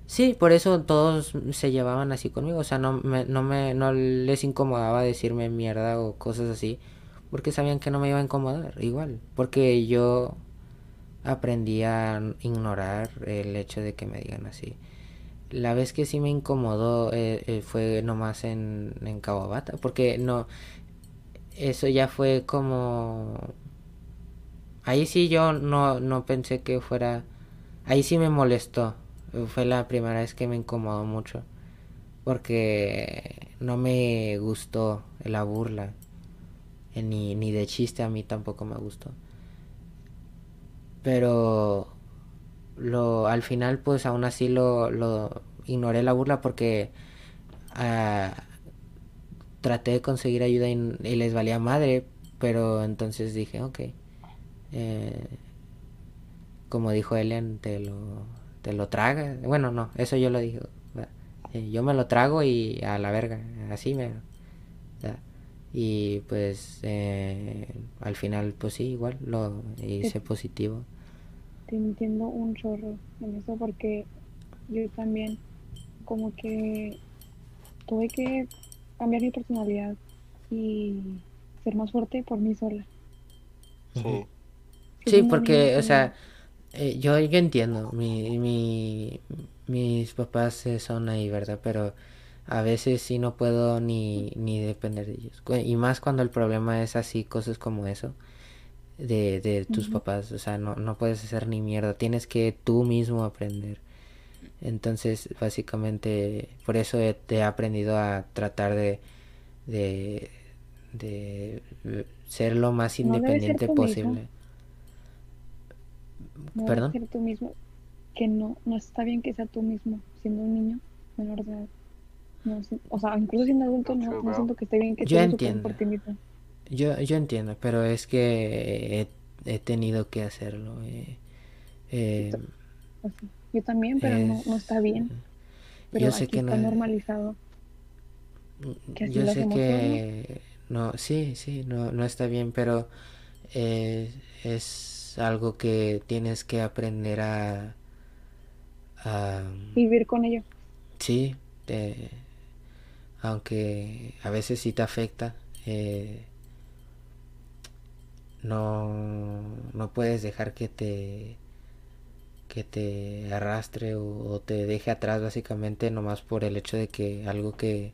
Sí, por eso todos se llevaban así conmigo, o sea, no me, no me, no les incomodaba decirme mierda o cosas así, porque sabían que no me iba a incomodar, igual, porque yo aprendí a ignorar el hecho de que me digan así. La vez que sí me incomodó eh, eh, fue nomás en, en Kawabata, porque no, eso ya fue como... Ahí sí yo no, no pensé que fuera... Ahí sí me molestó. Fue la primera vez que me incomodó mucho. Porque no me gustó la burla. Eh, Ni, ni de chiste a mí tampoco me gustó. Pero lo al final pues aún así lo, lo ignoré la burla porque ah, traté de conseguir ayuda y, les valía madre. Pero entonces dije, ok. Eh, como dijo Elian, te lo, te lo traga. Bueno, no, eso yo lo dije. ¿verdad? Eh, yo me lo trago y a la verga, así me... ¿verdad? Y pues eh, al final, pues sí, igual lo hice positivo. Te entiendo un chorro en eso porque yo también como que tuve que cambiar mi personalidad y ser más fuerte por mí sola. Sí. Sí, porque, o sea, eh, yo, yo entiendo, mi, mi, mis papás son ahí, ¿verdad? Pero a veces sí no puedo ni, ni depender de ellos. Y más cuando el problema es así, cosas como eso, de, de tus papás, o sea, no, no puedes hacer ni mierda, tienes que tú mismo aprender. Entonces, básicamente, por eso he, he aprendido a tratar de, de, de eh, ser lo más No independiente mismo. No ¿Perdón? ser tú mismo, que no, no está bien que sea tú mismo, siendo un niño menor de edad. No, o sea, incluso siendo adulto, no, no siento que esté bien que Yo entiendo. por ti mismo. Yo, yo entiendo, pero es que he, he tenido que hacerlo. eh, eh, Así. Yo también, pero no, no está bien. Pero yo sé aquí que está no, normalizado. que yo sé que no, sí, sí, no, no está bien, pero eh, es algo que tienes que aprender a, a Vivir con ello. Sí, te- aunque a veces sí te afecta, eh, no, no puedes dejar que te que te arrastre o, o te deje atrás básicamente nomás por el hecho de que algo que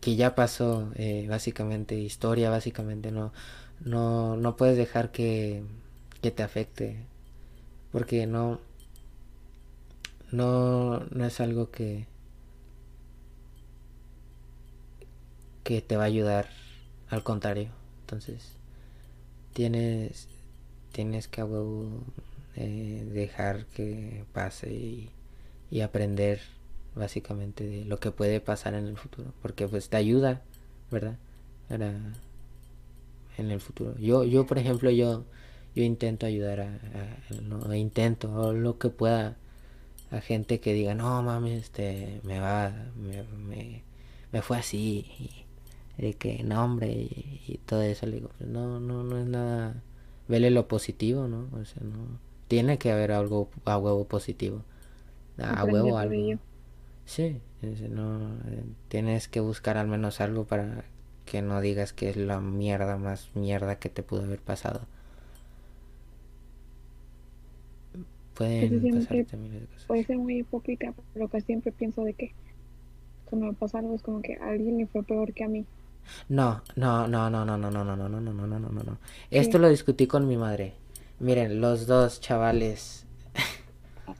que ya pasó eh, básicamente historia básicamente no no no puedes dejar que que te afecte porque no no, no es algo que que te va a ayudar al contrario. Entonces tienes tienes que eh, dejar que pase y, y aprender básicamente de lo que puede pasar en el futuro porque pues te ayuda verdad Para- en el futuro. Yo yo por ejemplo yo yo intento ayudar a, a- no intento lo que pueda a gente que diga no mames este me va me, me, me fue así y de que no hombre y, y todo eso le digo pues no no no es nada vele lo positivo no o sea no tiene que haber algo a huevo positivo a huevo algo sí no eh, tienes que buscar al menos algo para que no digas que es la mierda más mierda que te pudo haber pasado pueden siempre pasarte miles de cosas. Puede ser muy hipócrita, pero que siempre pienso de que cuando me pasa algo es como que a alguien le fue peor que a mí. No, no, no, no, no, no, no, no, no, no, no, no, no, no, no, no. Esto lo discutí con mi madre. Miren, los dos chavales,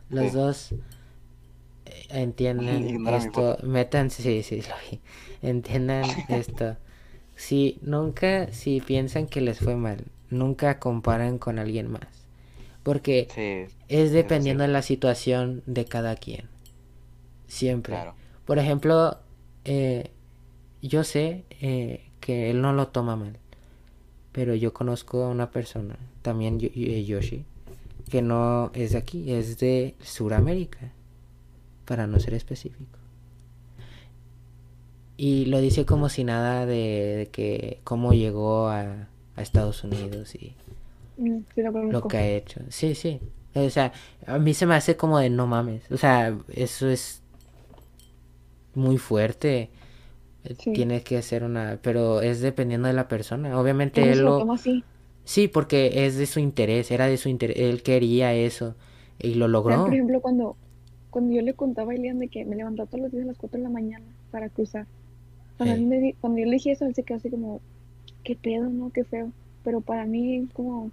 los dos eh, entienden esto, metan, sí, sí, lo vi. Entiendan esto. Si nunca, si piensan que les fue mal, nunca comparen con alguien más. Porque Sí, es dependiendo de la situación de cada quien. Siempre. claro. Por ejemplo, eh, yo sé eh, que él no lo toma mal, pero yo conozco a una persona, también Yo- eh, Yoshi, que no es de aquí, es de Sudamérica, para no ser específico. Y lo dice como si nada de, de que cómo llegó a, a Estados Unidos y Mm, Sí, lo que ha hecho. Sí, sí. O sea, a mí se me hace como de no mames. O sea, eso es muy fuerte. Eh, Sí. Tienes que hacer una... Pero es dependiendo de la persona. Obviamente él lo lo... así. Sí, porque es de su interés, era de su interés. Él quería eso y lo ¿Saben, logró. Por ejemplo, cuando, cuando yo le contaba a Elian de que me levantaba todos los días a las 4 de la mañana para cruzar. Cuando, yo le dije eso, él se quedó así como, qué pedo, ¿no? Qué feo. Pero para mí, como,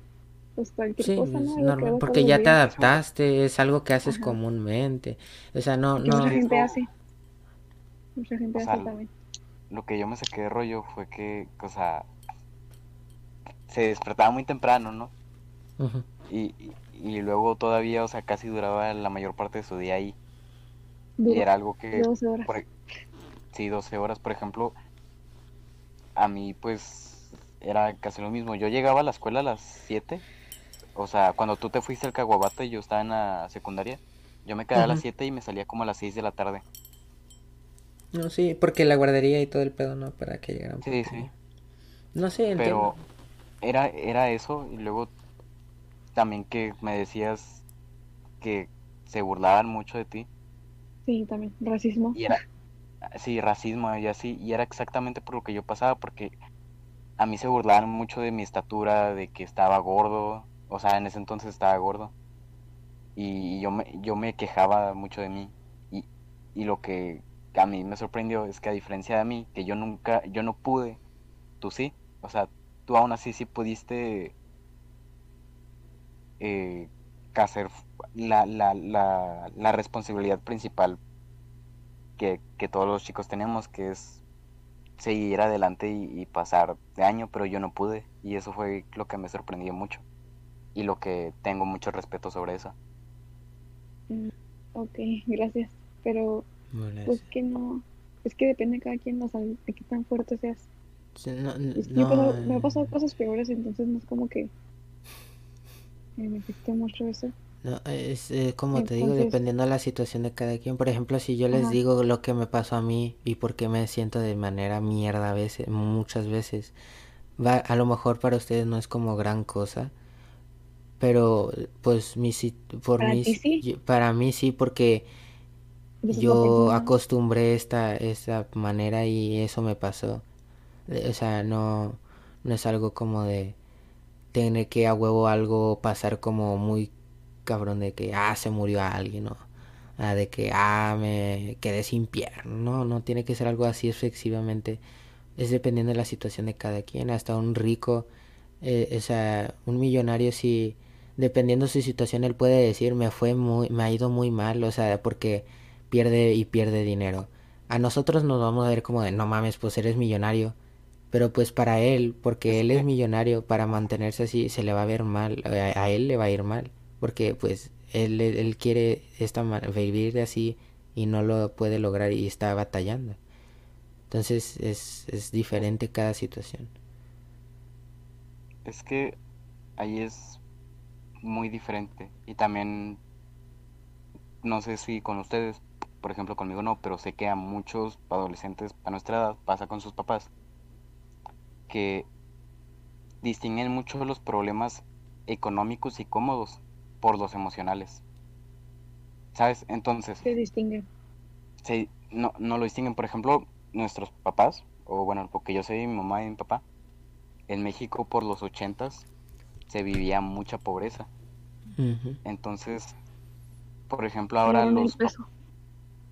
pues cualquier Sí, cosa, ¿no? Normal, porque ya te adaptaste, es algo que haces Ajá. comúnmente. O sea, no, no. mucha gente hace. Mucha gente O sea, hace también. Lo que yo me saqué de rollo fue que, o sea, se despertaba muy temprano, ¿no? Y, y, y luego todavía, o sea, casi duraba la mayor parte de su día ahí. Y era algo que, 12 horas. por, sí, 12 horas, por ejemplo, a mí pues era casi lo mismo. Yo llegaba a la escuela a las 7, o sea, cuando tú te fuiste al Caguabate yo estaba en la secundaria, yo me quedaba a las Ujú. 7 y me salía como a las 6 de la tarde. No, sí, porque la guardería y todo el pedo, ¿no? Para que llegaran. Sí, sí. No sé, Pero entiendo. era, era eso y luego también que me decías que se burlaban mucho de ti Sí, también. Racismo. y era, sí, racismo y así, y era exactamente por lo que yo pasaba, porque a mí se burlaban mucho de mi estatura, de que estaba gordo, o sea, en ese entonces estaba gordo, y yo me, yo me quejaba mucho de mí, y, y lo que a mí me sorprendió es que a diferencia de mí, que yo nunca, yo no pude, tú sí, o sea, tú aún así sí pudiste eh, hacer la, la, la, la responsabilidad principal que, que todos los chicos tenemos, que es seguir adelante y, y pasar de año, pero yo no pude, y eso fue lo que me sorprendió mucho, y lo que tengo mucho respeto sobre eso. Mm, Ok, gracias. Pero, Bueno, pues que no. Es que depende de cada quien, o sea, de qué tan fuerte seas. sí, no, Es que no, yo me eh, ha pasado cosas peores, entonces no es como que me afecte mucho eso. No, es eh, como te digo, dependiendo de la situación de cada quien. Por ejemplo, si yo les Ajá. digo lo que me pasó a mí y por qué me siento de manera mierda a veces, muchas veces, va, a lo mejor para ustedes no es como gran cosa, pero pues mi, por ¿Para mí, sí? yo- para mí sí, porque Yo acostumbré esta, esta manera y eso me pasó. O sea, no, no es algo como de tener que a huevo algo pasar como muy cabrón de que, ah, se murió alguien, o ah, de que, ah, me quedé sin pierna. No, no tiene que ser algo así efectivamente. Es dependiendo de la situación de cada quien. Hasta un rico, eh, o sea, un millonario si dependiendo de su situación él puede decir me fue muy me ha ido muy mal o sea porque pierde y pierde dinero a nosotros nos vamos a ver como de no mames pues eres millonario pero pues para él porque él es millonario para mantenerse así se le va a ver mal a, a él le va a ir mal porque pues él, él quiere esta vivir así y no lo puede lograr y está batallando. Entonces es, es diferente cada situación. Es que ahí es muy diferente. Y también, no sé si con ustedes, por ejemplo conmigo no, pero sé que a muchos adolescentes a nuestra edad pasa con sus papás, que distinguen mucho los problemas económicos y cómodos por los emocionales. ¿Sabes? Entonces, Se distinguen. se- no, no lo distinguen. Por ejemplo, nuestros papás, o bueno, porque yo soy mi mamá y mi papá, en México por los ochentas se vivía mucha pobreza. Entonces, por ejemplo, ahora los,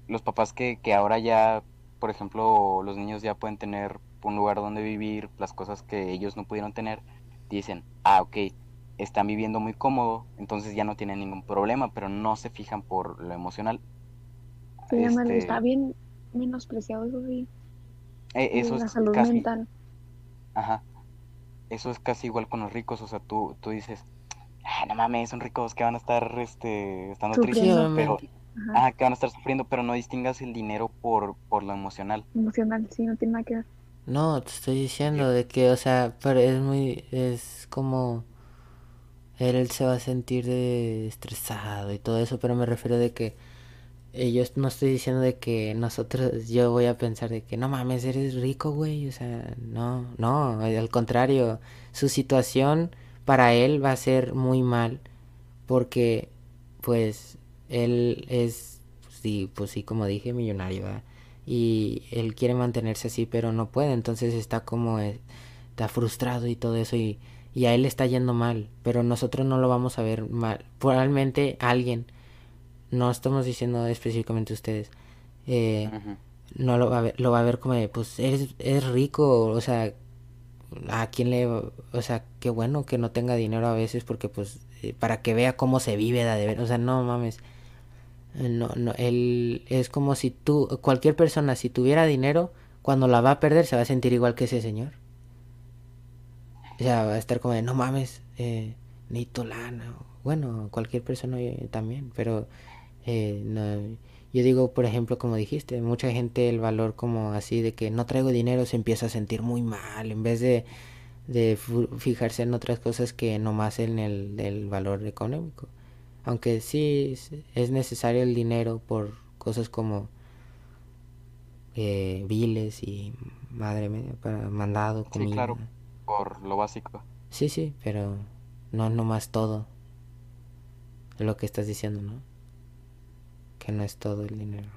los papás que, que ahora ya, por ejemplo, los niños ya pueden tener un lugar donde vivir, las cosas que ellos no pudieron tener, dicen, ah, ok, están viviendo muy cómodo, entonces ya no tienen ningún problema, pero no se fijan por lo emocional. Sí, Este, está bien menospreciado eso sí. eh, eso la es salud casi, mental. ajá, eso es casi igual con los ricos, o sea, tú, tú dices, ah, no mames, son ricos que van a estar, este, estando Sufriendo. tristes, pero. Ajá. ah, que van a estar sufriendo, pero no distingas el dinero por, por lo emocional. Emocional, sí, no tiene nada que ver. No, te estoy diciendo de que, o sea, pero es muy, es como, él se va a sentir de estresado y todo eso, pero me refiero de que eh, yo no estoy diciendo de que nosotros, yo voy a pensar de que no mames, eres rico, güey, o sea, no, no, al contrario, su situación para él va a ser muy mal porque, pues, él es, sí, pues sí, como dije, millonario, ¿verdad? y él quiere mantenerse así pero no puede entonces está como eh, está frustrado y todo eso y, y a él le está yendo mal pero nosotros no lo vamos a ver mal. Probablemente alguien no estamos diciendo específicamente ustedes eh, no lo va a ver lo va a ver como de, pues eres es rico o sea a quién le o sea qué bueno que no tenga dinero a veces porque pues eh, para que vea cómo se vive de ver o sea no mames. No, no, él es como si tú, cualquier persona, si tuviera dinero, cuando la va a perder se va a sentir igual que ese señor. O sea, va a estar como de, no mames, eh, necesito lana. Bueno, cualquier persona eh, también, pero eh, no, yo digo, por ejemplo, como dijiste, mucha gente el valor como así de que no traigo dinero se empieza a sentir muy mal, en vez de, de fijarse en otras cosas que nomás en el, el valor económico. Aunque sí es- es necesario el dinero por cosas como eh, biles y madre mía, para mandado, Sí, comida. claro. Por lo básico. Sí, sí, pero no nomás todo. Lo que estás diciendo, ¿no? Que no es todo el dinero.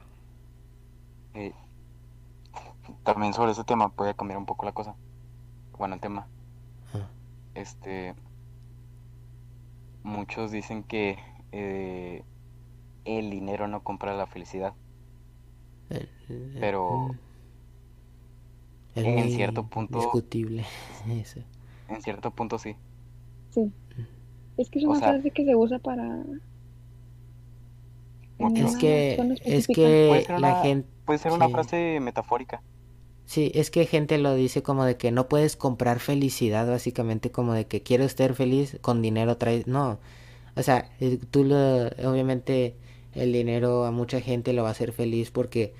También sobre ese tema, a cambiar un poco la cosa. Bueno, el tema. Ah. Este. Muchos dicen que eh, el dinero no compra la felicidad. El- el- Pero- es en muy cierto punto- discutible eso. En cierto punto sí. Sí. Es que es O una sea- frase que se usa para. Es que es que ser la una- gente Puede ser una Sí. frase metafórica. Sí, es que gente lo dice como de que no puedes comprar felicidad, básicamente como de que quiero estar feliz con dinero traes, no. O sea, eh, tú lo, obviamente el dinero a mucha gente lo va a hacer feliz porque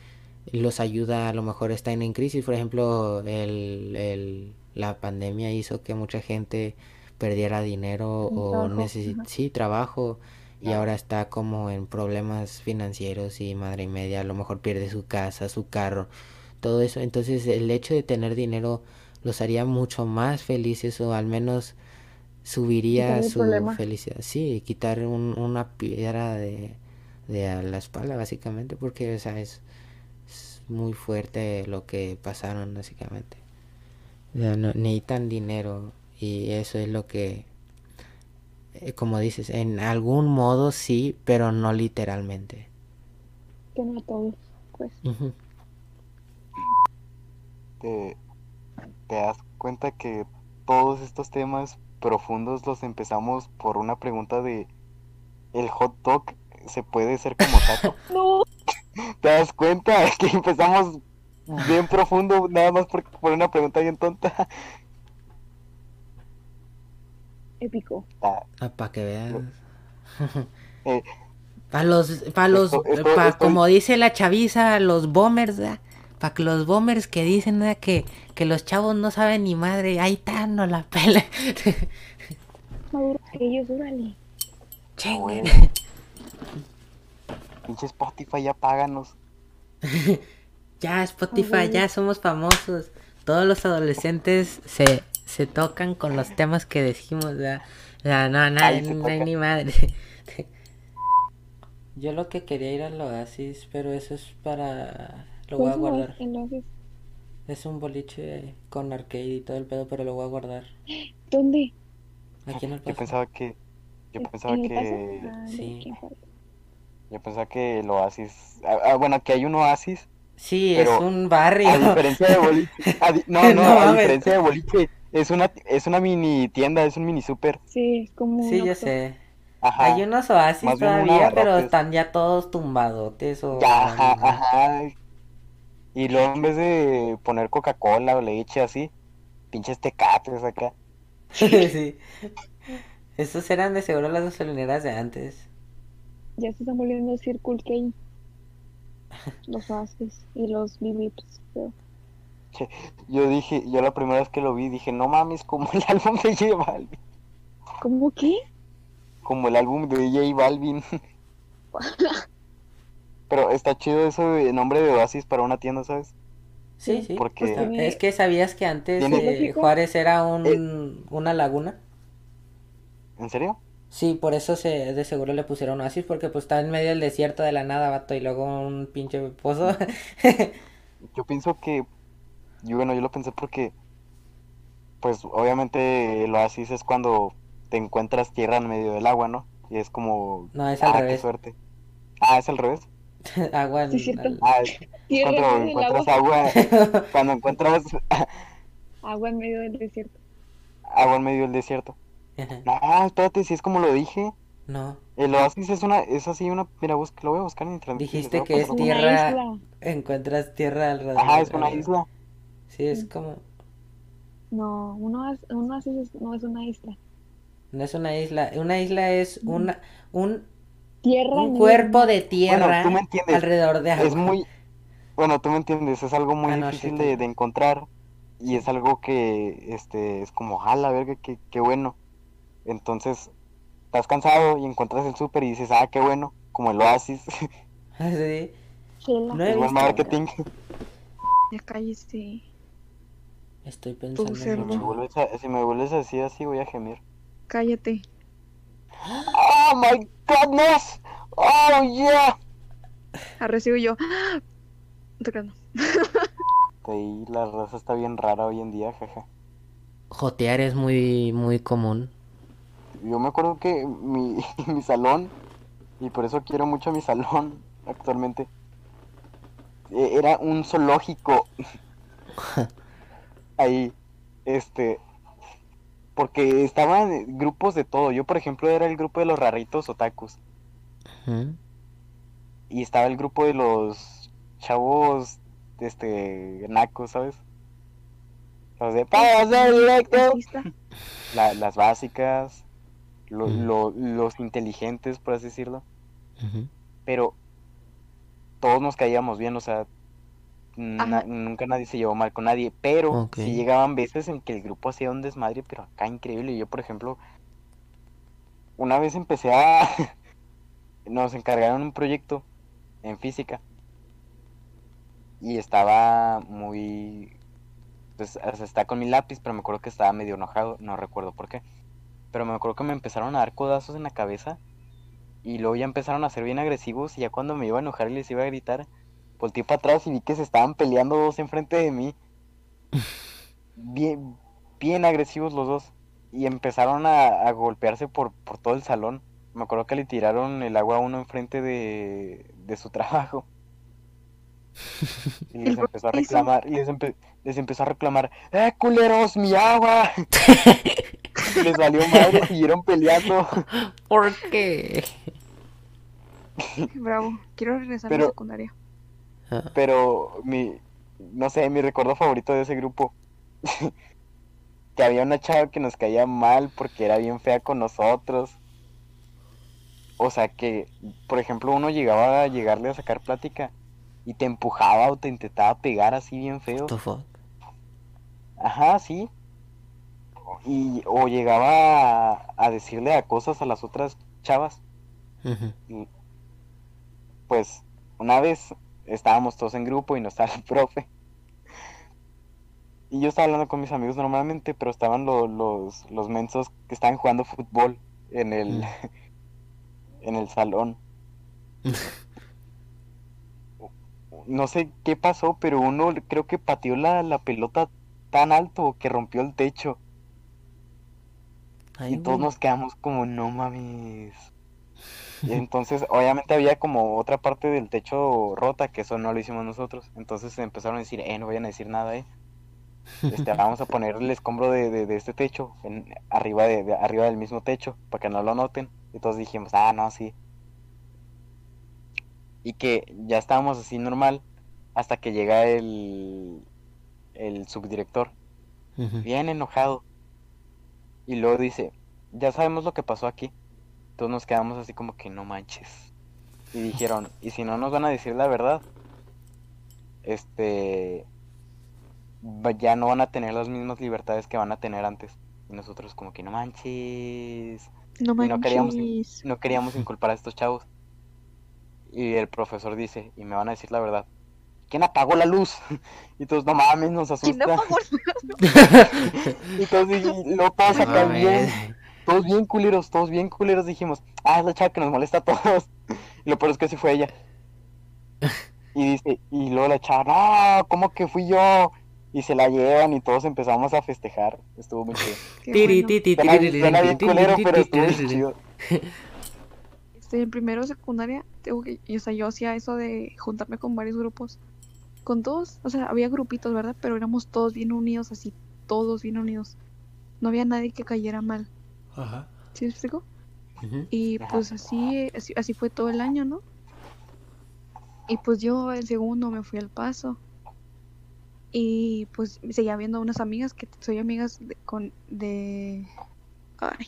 los ayuda, a lo mejor están en crisis, por ejemplo, el, el, la pandemia hizo que mucha gente perdiera dinero o trabajo, necesi- ajá. sí, trabajo y ahora está como en problemas financieros y madre y media, a lo mejor pierde su casa, su carro todo eso. Entonces el hecho de tener dinero los haría mucho más felices o al menos subiría su problema. felicidad. Sí, quitar un- una piedra de, de a la espalda básicamente porque o sea, es muy fuerte lo que pasaron básicamente. O sea, no- necesitan dinero y eso es lo que, eh, como dices, en algún modo sí, pero no literalmente. Que no todos, pues. Te das cuenta que todos estos temas profundos los empezamos por una pregunta de ¿el hot dog se puede ser como taco? No. ¿Te das cuenta? Es que empezamos bien profundo nada más por, por una pregunta bien tonta. Épico. Ah, Ah, para que veas. eh, Para los, para los, Esto- esto- pa- estoy- como dice la chaviza, los boomers, para que los boomers que dicen ¿verdad? que, que los chavos no saben ni madre, ahí está, no la pela. Maduro que ellos, órale. Chingue. Pinche Spotify ya páganos. Ya, Spotify, Ay, ya somos famosos. Todos los adolescentes se, se tocan con los temas que decimos, ¿verdad? O sea, no, se no ni madre. Yo lo que quería ir al Oasis, pero eso es para... Lo voy a Pues, guardar. Es un boliche con arcade y todo el pedo, pero lo voy a guardar. ¿dónde? Aquí en el Yo pensaba que yo ¿En- pensaba que? Ah, sí. Yo pensaba que el oasis. Ah, ah, bueno, que hay un oasis. Sí, Pero, es un barrio. A diferencia de boliche. a di- no, no, No a mames. diferencia de boliche. Es una, es una mini tienda, es un mini super. Sí, es como Sí, Oxxo. sé. Ajá. Hay unos oasis todavía, pero están ya todos tumbadotes o... Ya, ajá, ajá. Y luego en vez de poner Coca-Cola o leche así, pinches tecates acá. sí. Estos eran de seguro las gasolineras de antes. Ya se están volviendo Circle K. Los oasis y los biblips. pero- Yo dije, yo la primera vez que lo vi dije, no mames, como el álbum de J Balvin. ¿Cómo qué? Como el álbum de J Balvin. Pero está chido eso de nombre de Oasis para una tienda, ¿sabes? Sí, sí. Porque- Pues Es que sabías que antes eh. Juárez era un, una laguna. ¿En serio? Sí, por eso se, de seguro le pusieron oasis, porque pues está en medio del desierto de la nada, vato, y luego un pinche pozo. Yo pienso que, yo bueno, yo lo pensé porque, pues obviamente el oasis es cuando te encuentras tierra en medio del agua, ¿no? Y es como, No, es al ah, qué revés. suerte. Ah, es al revés. Agua en- Sí, cierto. al- Ah, es cuando encuentras agua. agua, cuando encuentras Agua en medio del desierto. agua en medio del desierto. No, espérate, si es como lo dije. No, El oasis es una, es así una, mira, busca, lo voy a buscar en internet. Dijiste que es tierra- encuentras tierra alrededor. Ajá, es una isla. Sí, es como... No, un oas- un oasis es- no es una isla. No es una isla. Una isla es una, un, Tierra un cuerpo de tierra Bueno, tú me entiendes. alrededor de agua. Es muy, bueno, tú me entiendes, es algo muy Ah, no, sí, difícil de, de encontrar y es algo que, este, es como, a la verga, qué, qué bueno. Entonces, estás cansado y encuentras el súper y dices, ah, qué bueno, como el oasis, Sí. No he visto. marketing. Ya cállese. Estoy pensando. Si me vuelves a, si me vuelves a decir así, voy a gemir. Cállate. ¡Oh, my goodness! ¡Oh, yeah! Ah, recibo yo. No. Ahí la raza está bien rara hoy en día, jaja. Jotear es muy, muy común. Yo me acuerdo que mi, mi salón, y por eso quiero mucho mi salón actualmente, eh, era un zoológico. Ahí, este, porque estaban grupos de todo. Yo, por ejemplo, era el grupo de los raritos otakus, Ujú. y estaba el grupo de los chavos, este, nacos, ¿sabes? Los de ¡Pasa directo! La- las básicas, lo- lo- los inteligentes, por así decirlo. Pero todos nos caíamos bien, o sea, na- nunca nadie se llevó mal con nadie, pero Ok. sí llegaban veces en que el grupo hacía un desmadre, pero acá increíble. Yo, por ejemplo, una vez empecé a... nos encargaron un proyecto en física y estaba muy... Pues o sea, está con mi lápiz, pero me acuerdo que estaba medio enojado, no recuerdo por qué. Pero me acuerdo que me empezaron a dar codazos en la cabeza y luego ya empezaron a ser bien agresivos y ya cuando me iba a enojar y les iba a gritar, volteé para atrás y vi que se estaban peleando dos enfrente de mí. Bien, bien agresivos los dos. Y empezaron a, a golpearse por, por todo el salón. Me acuerdo que le tiraron el agua a uno enfrente de, de su trabajo. Y les ¿Y por empezó a reclamar, y les, empe- les empezó a reclamar, ¡eh, culeros, mi agua! Y les valió madre, siguieron peleando. ¿Por qué? Bravo. Quiero regresar a la secundaria. Ah, Pero mi, no sé, mi recuerdo favorito de ese grupo, que había una chava que nos caía mal porque era bien fea con nosotros. O sea que, por ejemplo, uno llegaba a llegarle a sacar plática y te empujaba o te intentaba pegar así bien feo. what the fuck? Ajá, sí. Y, o llegaba a, a decirle a cosas a las otras chavas. Y, pues una vez estábamos todos en grupo y no estaba el profe. Y yo estaba hablando con mis amigos normalmente, pero estaban lo- los, los mensos que estaban jugando fútbol en el, Mm. en el salón. No sé qué pasó, pero uno creo que pateó la, la pelota tan alto que rompió el techo. Ay, Y todos nos quedamos como, no mames. Y entonces, obviamente había como otra parte del techo rota, que eso no lo hicimos nosotros. Entonces empezaron a decir, eh, no vayan a decir nada, eh. Este, vamos a poner el escombro de, de, de este techo en, arriba, de, de- arriba del mismo techo, para que no lo noten. Y todos dijimos, ah, no, sí. Y que ya estábamos así normal, hasta que llega el, el subdirector bien enojado. Y luego dice, ya sabemos lo que pasó aquí. Todos nos quedamos así como que no manches. Y dijeron, y si no nos van a decir la verdad, este, ya no van a tener las mismas libertades que van a tener antes. Y nosotros como que no manches. No Y no queríamos- manches. No queríamos inculpar a estos chavos. Y el profesor dice, y me van a decir la verdad. ¿Quién apagó la luz? Y todos, no mames, nos ¿Quién asusta. Y todos, y luego todos No acá bien, todos bien culeros, todos bien culeros dijimos, ah, es la chava que nos molesta a todos. Y lo peor es que sí fue ella. Y dice, y luego la chava, no, ¿cómo que fui yo? Y se la llevan y todos empezamos a festejar. Estuvo muy chido. Tiri, tiri, bien culero, pero estuvo chido. Este, en primero secundaria, tengo que, y, o sea, yo hacía eso de juntarme con varios grupos. Con todos, o sea, había grupitos, ¿verdad? Pero éramos todos bien unidos, así, todos bien unidos. No había nadie que cayera mal. Ajá. ¿Sí me explico? Y pues así, así, así fue todo el año, ¿no? Y pues yo el segundo me fui al paso. Y pues seguía viendo unas amigas que soy amigas de, con de ay,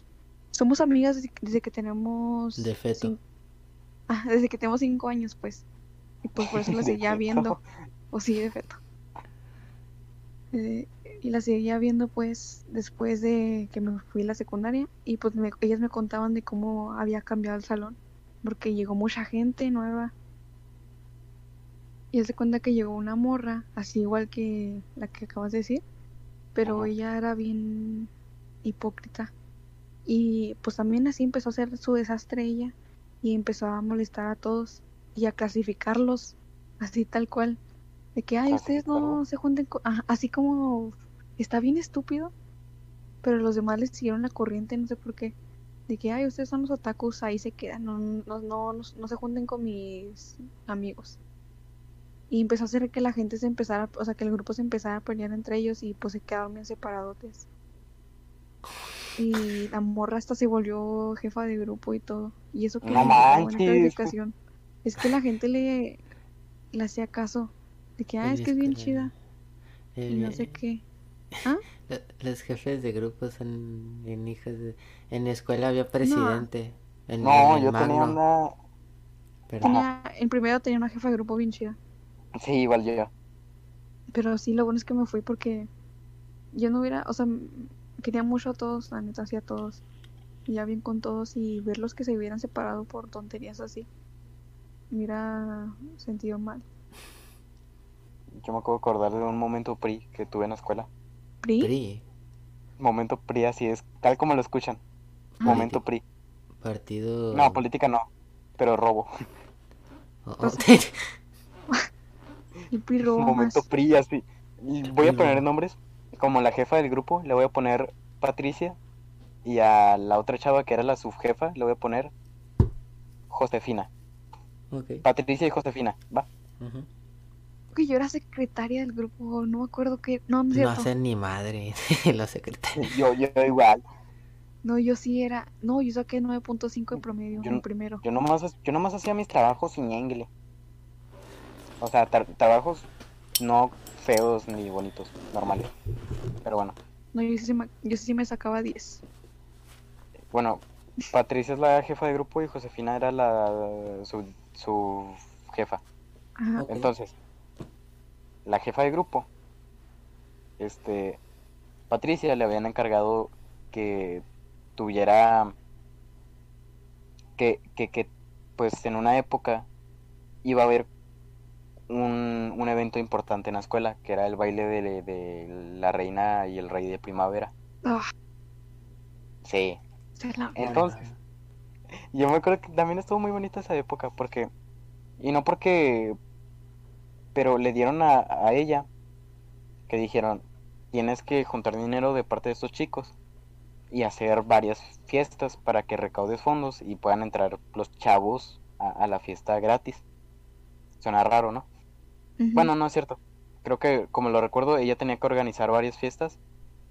somos amigas desde, que tenemos De feto. Ah, desde que tenemos cinco años pues. Y pues por eso la seguía viendo. O sí, de feto. Eh, y la seguía viendo pues después de que me fui a la secundaria y pues me- ellas me contaban de cómo había cambiado el salón porque llegó mucha gente nueva y se cuenta que llegó una morra así igual que la que acabas de decir pero Ajá. ella era bien hipócrita y pues también así empezó a hacer su desastre ella y empezó a molestar a todos y a clasificarlos así tal cual de que ay ustedes no se junten con... Así como está bien estúpido pero los demás les siguieron la corriente no sé por qué de que ay ustedes son los otakus ahí se quedan no no no, no, no se junten con mis amigos y empezó a hacer que la gente se empezara o sea que el grupo se empezara a pelear entre ellos y pues se quedaron bien separadotes. Y la morra hasta se volvió jefa de grupo y todo y eso que No buena calificación. Es que la gente le le hacía caso de que ah es que es bien chida y no sé Eh, qué. Lo- Los jefes de grupo son bien hijos de... En la escuela había presidente. En, No, en yo tenía una... pero- tenía en primero tenía una jefa de grupo bien chida. Sí, igual yo. Pero sí, lo bueno es que me fui porque yo no hubiera, o sea, quería mucho a todos, la neta, sí a todos. Y ya bien con todos y verlos que se hubieran separado por tonterías así. Me hubiera sentido mal. Yo me acabo de acordar de un momento PRI que tuve en la escuela. ¿Pri? PRI, Momento PRI así es, tal como lo escuchan. Ah, Momento PRI. partido... No, política no, pero robo. Oh, oh. Pues- El PRI robó Momento más. PRI así. Y voy a poner robo. nombres. Como la jefa del grupo, le voy a poner Patricia. Y a la otra chava que era la subjefa, le voy a poner Josefina. Ok. Patricia y Josefina, ¿va? Que yo era secretaria del grupo, no me acuerdo qué. No, no No hacen ni madre los secretarios. Yo, yo igual. No, yo sí era. No, yo saqué 9.5 de promedio Yo en primero. Yo nomás, yo nomás hacía mis trabajos sin ñengle. O sea, tra- trabajos no feos ni bonitos, normales. Pero bueno. No, yo sí, me, yo sí me sacaba 10. Bueno, Patricia es la jefa de grupo y Josefina era la su, su jefa. Ajá. Entonces, la jefa de grupo, este, Patricia le habían encargado que tuviera, que, que, que, pues en una época iba a haber un, un evento importante en la escuela, que era el baile de, de la reina y el rey de primavera. Ah, Sí, la- entonces, yo me acuerdo que también estuvo muy bonita esa época, porque, y no porque, pero le dieron a, a ella, que dijeron, tienes que juntar dinero de parte de estos chicos, y hacer varias fiestas para que recaudes fondos y puedan entrar los chavos a, a la fiesta gratis. Suena raro, ¿no? Bueno, no es cierto. Creo que, como lo recuerdo, ella tenía que organizar varias fiestas,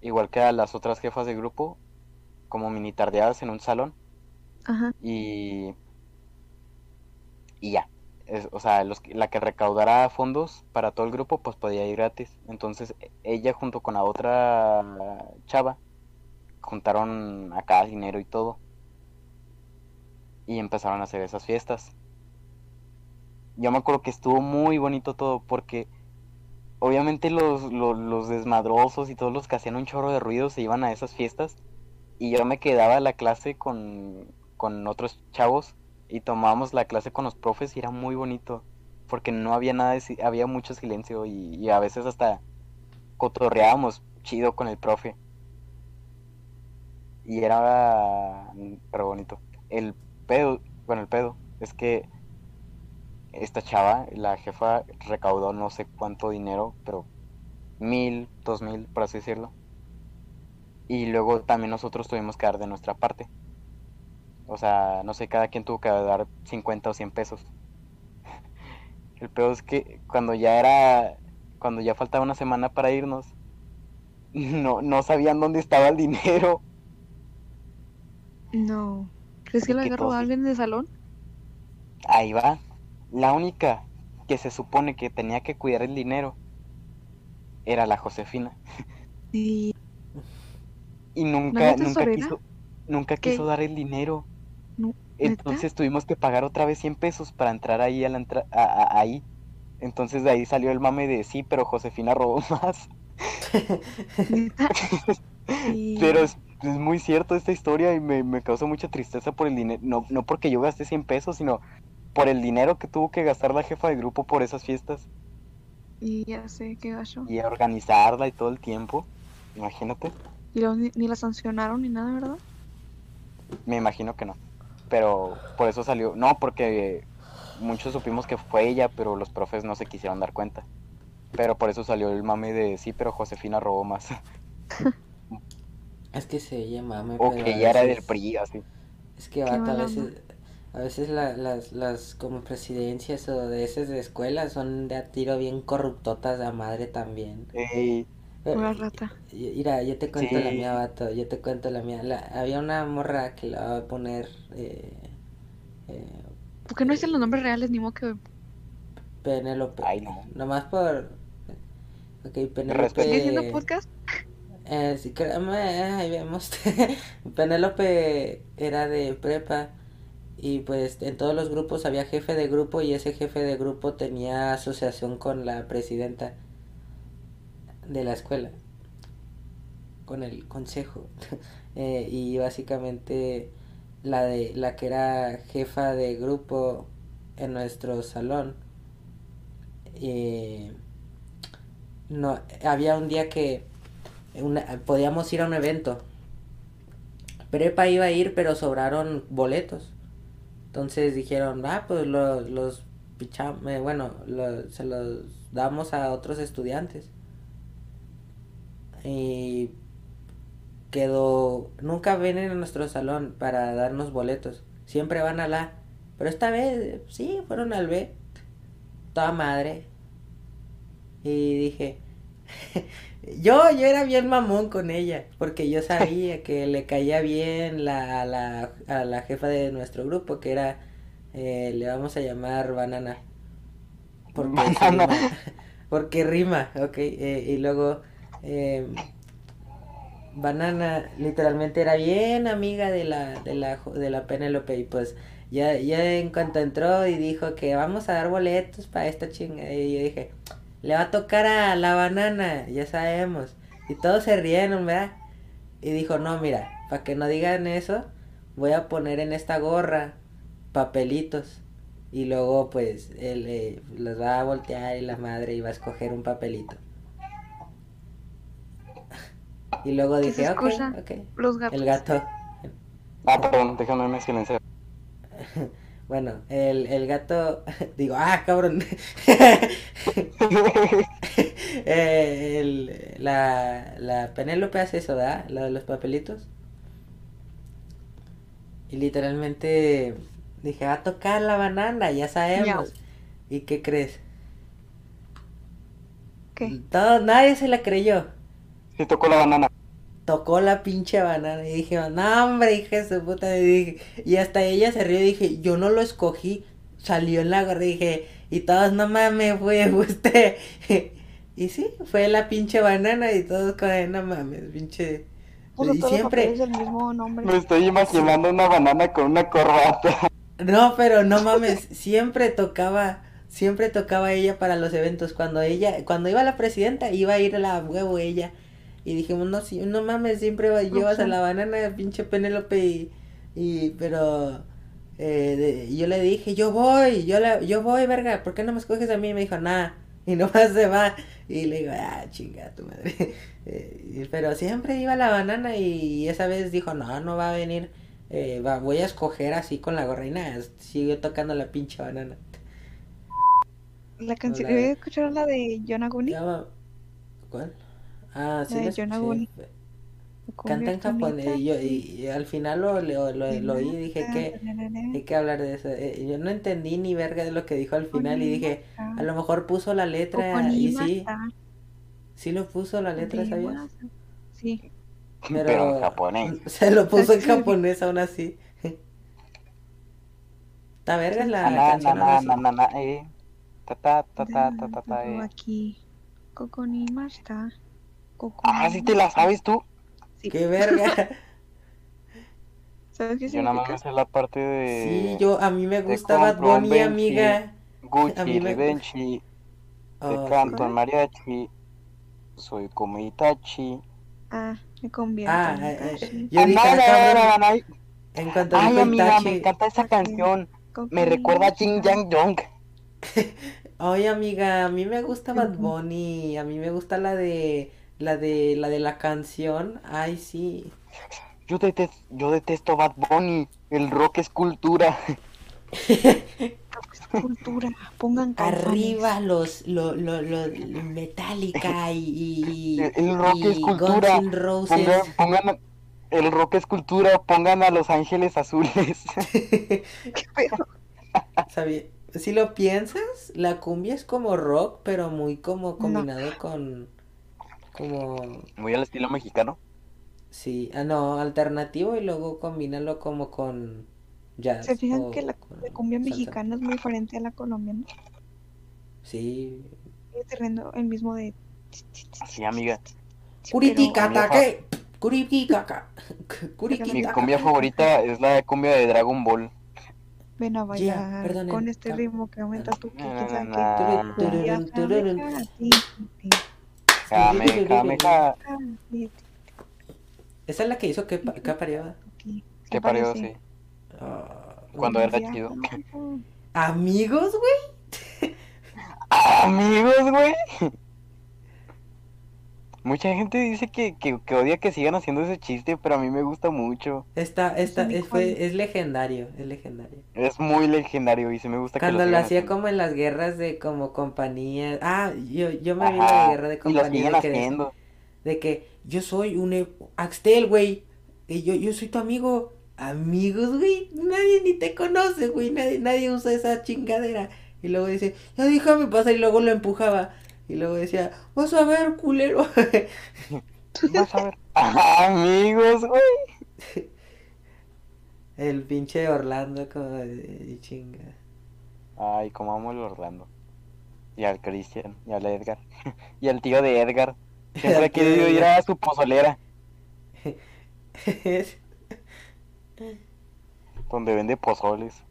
igual que a las otras jefas de grupo, como mini tardeadas en un salón. Ajá. Y. Y ya. Es- o sea, los, la que recaudara fondos para todo el grupo, pues podía ir gratis. Entonces, e- ella junto con la otra chava juntaron acá dinero y todo. Y empezaron a hacer esas fiestas. Yo me acuerdo que estuvo muy bonito todo porque obviamente los, los, los desmadrosos y todos los que hacían un chorro de ruido se iban a esas fiestas y yo me quedaba la clase con, con otros chavos y tomábamos la clase con los profes y era muy bonito porque no había nada, había mucho silencio y, y a veces hasta cotorreábamos chido con el profe y era pero bonito. El pedo, bueno, el pedo es que esta chava, la jefa, recaudó no sé cuánto dinero, pero mil, dos mil, por así decirlo. Y luego también nosotros tuvimos que dar de nuestra parte. O sea, no sé, cada quien tuvo que dar 50 o 100 pesos. El peor es que cuando ya era, cuando ya faltaba una semana para irnos, no, no sabían dónde estaba el dinero. No. ¿Crees que Y la que agarró todos- a alguien de salón? Ahí va. La única que se supone que tenía que cuidar el dinero era la Josefina. Sí. Y ¿La nunca, nunca quiso, nunca ¿Qué? quiso dar el dinero. Entonces tuvimos que pagar otra vez 100 pesos para entrar ahí a la entra- a- a- ahí. Entonces de ahí salió el mame de sí, pero Josefina robó más. Pero es, es muy cierto esta historia y me, me causó mucha tristeza por el dinero. No, no porque yo gasté 100 pesos, sino por el dinero que tuvo que gastar la jefa de grupo por esas fiestas Y ya sé, qué gacho. y organizarla y todo el tiempo. Imagínate. Y luego ni, ni la sancionaron ni nada, ¿verdad? Me imagino que no. Pero por eso salió. No, porque muchos supimos que fue ella, pero los profes no se quisieron dar cuenta. Pero por eso salió el mame de sí, pero Josefina robó más. Es que se oye mame, o pero que ella era del PRI, así. Es que a veces, a veces la- las, las como presidencias o de esas de escuelas son de a tiro bien corruptotas a madre también. Ey, Pero- Pura rata. Mira, yo te cuento la Sí. mía, vato, yo te cuento la mía. La- había una morra que la va a poner eh, eh, ¿Por qué no dicen los nombres reales ni modo que Penélope. Ay, no. Nomás por... Ok, Penélope... Respeto. ¿Sigue siendo podcast? Eh, sí, créeme, ahí vemos. Penélope era de prepa y pues en todos los grupos había jefe de grupo y ese jefe de grupo tenía asociación con la presidenta de la escuela, con el consejo. Eh, y básicamente la de la que era jefa de grupo en nuestro salón eh, no había un día que podíamos ir a un evento. Prepa iba a ir, pero sobraron boletos. Entonces dijeron, ah, pues los, los picham- eh, bueno, se los damos a otros estudiantes. Y quedó, nunca vienen a nuestro salón para darnos boletos. Siempre van a la. Pero esta vez, sí, fueron al B. Toda madre. Y dije, yo, yo era bien mamón con ella, porque yo sabía que le caía bien la, a, la, a la jefa de nuestro grupo, que era, eh, le vamos a llamar Banana. Porque, Banana. rima, porque rima, ok. eh, y luego, eh, Banana literalmente era bien amiga de la, de la, de la Penélope y pues ya, ya en cuanto entró y dijo que vamos a dar boletos para esta chinga y yo dije, le va a tocar a la banana, ya sabemos. Y todos se rieron, ¿verdad? Y dijo, no, mira, para que no digan eso, voy a poner en esta gorra papelitos. Y luego, pues, él eh, los va a voltear y la madre iba a escoger un papelito. Y luego ¿Qué dije, ok. Los gatos. El gato. Ah, perdón, déjame me silenciar. Bueno, el, el gato, digo, ah, cabrón. Eh, el- la, la Penélope hace eso, ¿verdad? La de los papelitos. Y literalmente dije, va a tocar la banana, ya sabemos. ¿Y qué crees? ¿Qué? Todo, nadie se la creyó. Sí tocó la banana. Tocó la pinche banana y dije, no hombre, hija de su puta. Y, dije, y hasta ella se rió y dije, yo no lo escogí. Salió en la gorra y dije, y todos, no mames, fue usted. y sí, fue la pinche banana y todos con, no mames, pinche. Puso y siempre, del mismo nombre. Me estoy imaginando una banana con una corbata. No, pero no mames, siempre tocaba, siempre tocaba ella para los eventos. Cuando ella, cuando iba la presidenta, iba a ir a la huevo ella. Y dijimos, no, si, no mames, siempre va- llevas a la banana, pinche Penélope. Y, y pero eh, de- yo le dije, yo voy, yo, la, yo voy, verga, ¿por qué no me escoges a mí? Y me dijo, nada. Y nomás se va. Y le digo, ah, chinga tu madre. Eh, pero siempre iba la banana y esa vez dijo, no, no va a venir. Eh, va, voy a escoger así con la gorrina. Siguió tocando la pinche banana. La canción, ¿había escuchado la de John Aguni? Llama- ¿Cuál? Ah, sí, La de. Canta en japonés. Y, yo, y, y al final lo, lo, lo, lo oí y dije que hay que hablar de eso. Eh, yo no entendí ni verga de lo que dijo al final y dije, a lo mejor puso la letra y sí, sí lo puso la letra, ¿sabías? Sí. Pero en japonés. Se lo puso en japonés aún así. Está verga la Na, na, canción na, aún así. na, na, na, eh. Ta, ta, ta, ta, ta, ta, ta, eh. Aquí. Coco ni masta. Coco Ah, sí te la sabes tú. Sí. Qué verga. ¿Sabes qué Yo nada más significa? me sé la parte de Sí, yo a mí me gusta Bad Bunny, amiga. Gucci, me- Oh, te canto en mariachi, soy como Itachi. Ah, me convierto Ah, en eh, eh, Itachi. yo dije, Ah, ah, na. en cuanto Ay, amiga, Itachi, me encanta esa canción. Coco Me recuerda a. Jin Yang Jong. Oye, amiga, a mí me gusta Bad. Bunny, a mí me gusta la de la de la de la canción. Ay, sí. Yo detesto, yo detesto Bad Bunny. El rock es cultura. Cultura. Pongan calzones. Arriba los lo, lo, lo, Metallica y, y, El- rock y es cultura. Guns N' Roses. Pongan, pongan, el rock es cultura. Pongan a Los Ángeles Azules. ¿Qué pedo? ¿Sabía? Si lo piensas, la cumbia es como rock, pero muy como combinado con como Muy al estilo mexicano. sí, ah no, alternativo y luego combínalo como con jazz ¿Se fijan o que la, cumbia salsa. mexicana es muy diferente a la colombiana? Sí. El terreno, el mismo de... Sí, amiga. Pero- ¿qué? Curiquicaca. Mi cumbia favorita es la cumbia de Dragon Ball. Ven a bailar con este cam- ritmo que aumenta tu Kame, kame, ka. sí, Esa es la que hizo que, pa- que parió. sí, ¿Qué se parió? Cuando era chido. Amigos, güey. Amigos, güey. Mucha gente dice que, que, que odia que sigan haciendo ese chiste, pero a mí me gusta mucho. Esta, Ese es, fue, es legendario, es legendario. Es muy legendario y sí me gusta que Cuando lo lo sigan hacía haciendo. como en las guerras de como compañías. Ah, yo, yo me vi la Ajá, de guerra de y lo compañía siguen de que, haciendo. de que yo soy un e- Axtel, güey. Y yo, yo soy tu amigo. Amigos, güey. Nadie ni te conoce, güey. Nadie, nadie usa esa chingadera. Y luego dice, ya déjame pasar. Y luego lo empujaba. Y luego decía, vas a ver, culero. Vas a ver. Amigos, güey. El pinche Orlando como de chinga. Ay, como amo al Orlando. Y al Cristian, y al Edgar. y al tío de Edgar. Siempre he querido ir a su pozolera, donde vende pozoles.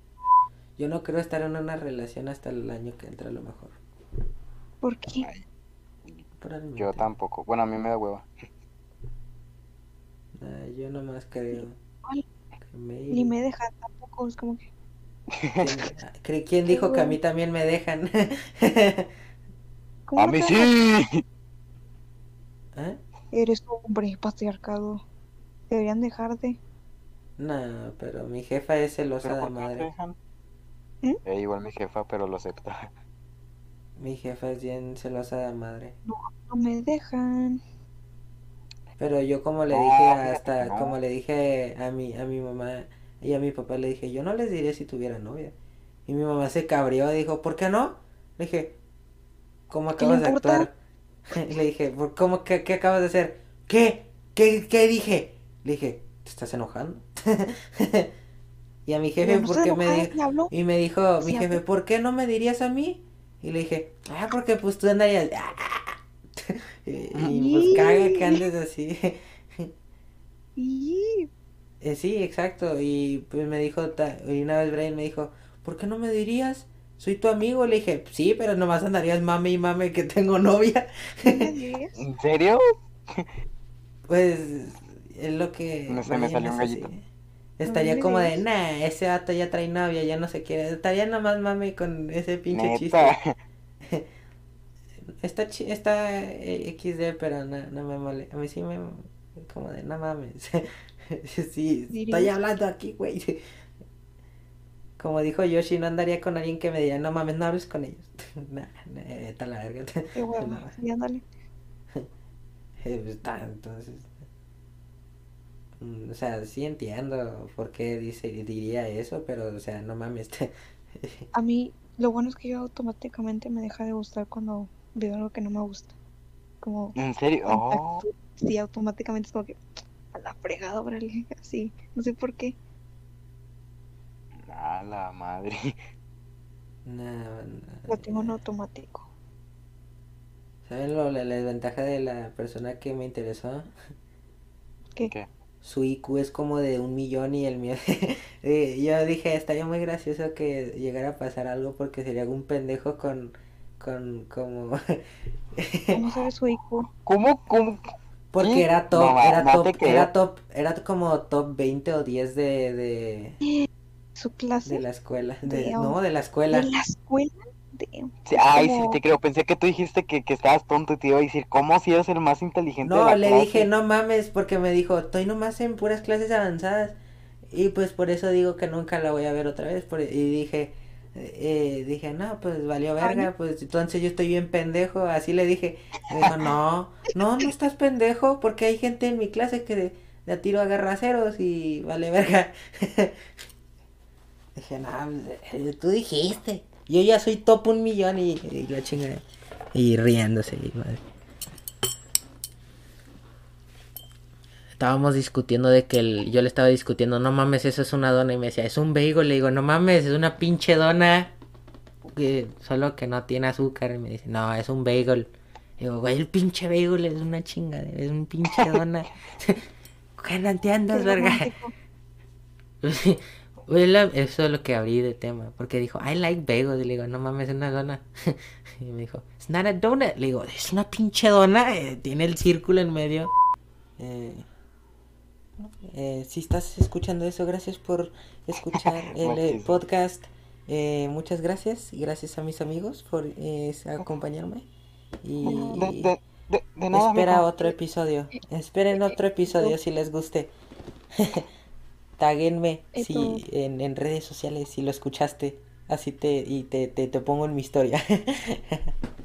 Yo no creo estar en una relación hasta el año que entra a lo mejor. ¿Por qué? Yo tampoco. Bueno, a mí me da hueva. Nah, yo nomás creo. Ay, que maybe- Ni me dejan tampoco, es como que... ¿Quién, quién dijo que a mí también me dejan? ¿cómo A mí sí. ¿Eh? Eres hombre, patriarcado. Deberían dejarte. No, pero mi jefa es celosa ¿Pero de madre. dejan? ¿Mm? Eh, igual mi jefa, pero lo acepta. Mi jefa es bien celosa de madre. No me dejan. Pero yo como le No, dije hasta, no. como le dije a mi, a mi mamá, Y a mi papá le dije, yo no les diría si tuviera novia. Y mi mamá se cabrió, dijo, ¿por qué no? Le dije, ¿cómo ¿Qué le acabas de actuar? Y le dije, "¿Por ¿cómo qué, qué acabas de hacer? ¿Qué? ¿Qué, qué dije? Le dije, ¿te estás enojando? y a mi jefe, no ¿por qué me dijo? Y me dijo mi jefe. ¿por qué no me dirías a mí? Y le dije, ah, porque pues tú andarías... y, y, pues caga que andes así. Y Eh, sí, exacto. Y pues me dijo, ta- y una vez Brian me dijo, ¿por qué no me dirías? Soy tu amigo. Le dije, sí, pero nomás andarías mame y mame que tengo novia. ¿En serio? Pues es lo que... No sé, me salió un así. Estaría como de, nah, ese vato ya trae novia, ya no se quiere. Estaría nomás mame con ese pinche chiste. Está, chi- está eh, XD, pero no, no me mole. A mí sí me... Como de, no mames. sí, estoy hablando aquí, güey. Como dijo Yoshi, no andaría con alguien que me diga, no mames, no hables con ellos. nah, nah, a la verga. Qué huevo. No, ándale. eh, pues, ta- entonces... mm, O sea, sí entiendo por qué dice, diría eso, pero, o sea, no mames. A mí, lo bueno es que yo automáticamente me deja de gustar cuando veo algo que no me gusta. Como, ¿En serio? Oh, sí, automáticamente es como que, a la fregada, órale, así. No sé por qué. a la madre. No, no, Lo tengo en automático. ¿Saben lo, la, la desventaja de la persona que me interesó? ¿Qué? ¿Qué? Su IQ es como de un millón y el mío... Eh, Yo dije, estaría muy gracioso que llegara a pasar algo porque sería un pendejo con... con como... ¿Cómo sabe su IQ? ¿Cómo? ¿Cómo? porque ¿Sí? era top, No, era no top, era top, era como top 20 o 10 de, de, ¿Su clase? de la escuela. De, no, de la escuela. ¿De la escuela? Sí, ay, sí, te creo. Pensé que tú dijiste que, que estabas tonto y te iba a decir, ¿cómo si eres el más inteligente de No, la le clase? dije, no mames, porque me dijo, estoy nomás en puras clases avanzadas. Y pues por eso digo que nunca la voy a ver otra vez. por- y dije, eh, dije, no, pues valió verga, Ay. pues entonces yo estoy bien pendejo. Así le dije. Me dijo, no, no, no estás pendejo, porque hay gente en mi clase que de, de a tiro agarra ceros y vale verga. dije, no, pues, eh, tú dijiste. Yo ya soy top un millón y, y la chingada. Y riéndose, y madre. Estábamos discutiendo de que el- yo le estaba discutiendo, no mames, eso es una dona. Y me decía, es un bagel. Le digo, no mames, es una pinche dona. Que, solo que no tiene azúcar. Y me dice, no, es un bagel. Digo, güey, el pinche bagel es una chingadera, es un pinche dona. ¿Qué no entiendes, Qué verga? Eso es lo que abrí de tema. Porque dijo, I like bagels. Y le digo, no mames, es una dona. y me dijo, it's not a donut. Le digo, es una pinche dona. eh, tiene el círculo en medio. Eh, eh, si estás escuchando eso, gracias por escuchar el eh, Gracias. podcast. Muchas gracias. Y gracias a mis amigos por acompañarme. Y De, de, de, de nada, espera otro episodio. Esperen otro episodio si les guste. Taguenme si, en, en redes sociales si lo escuchaste. Así te, y te, te, te pongo en mi historia.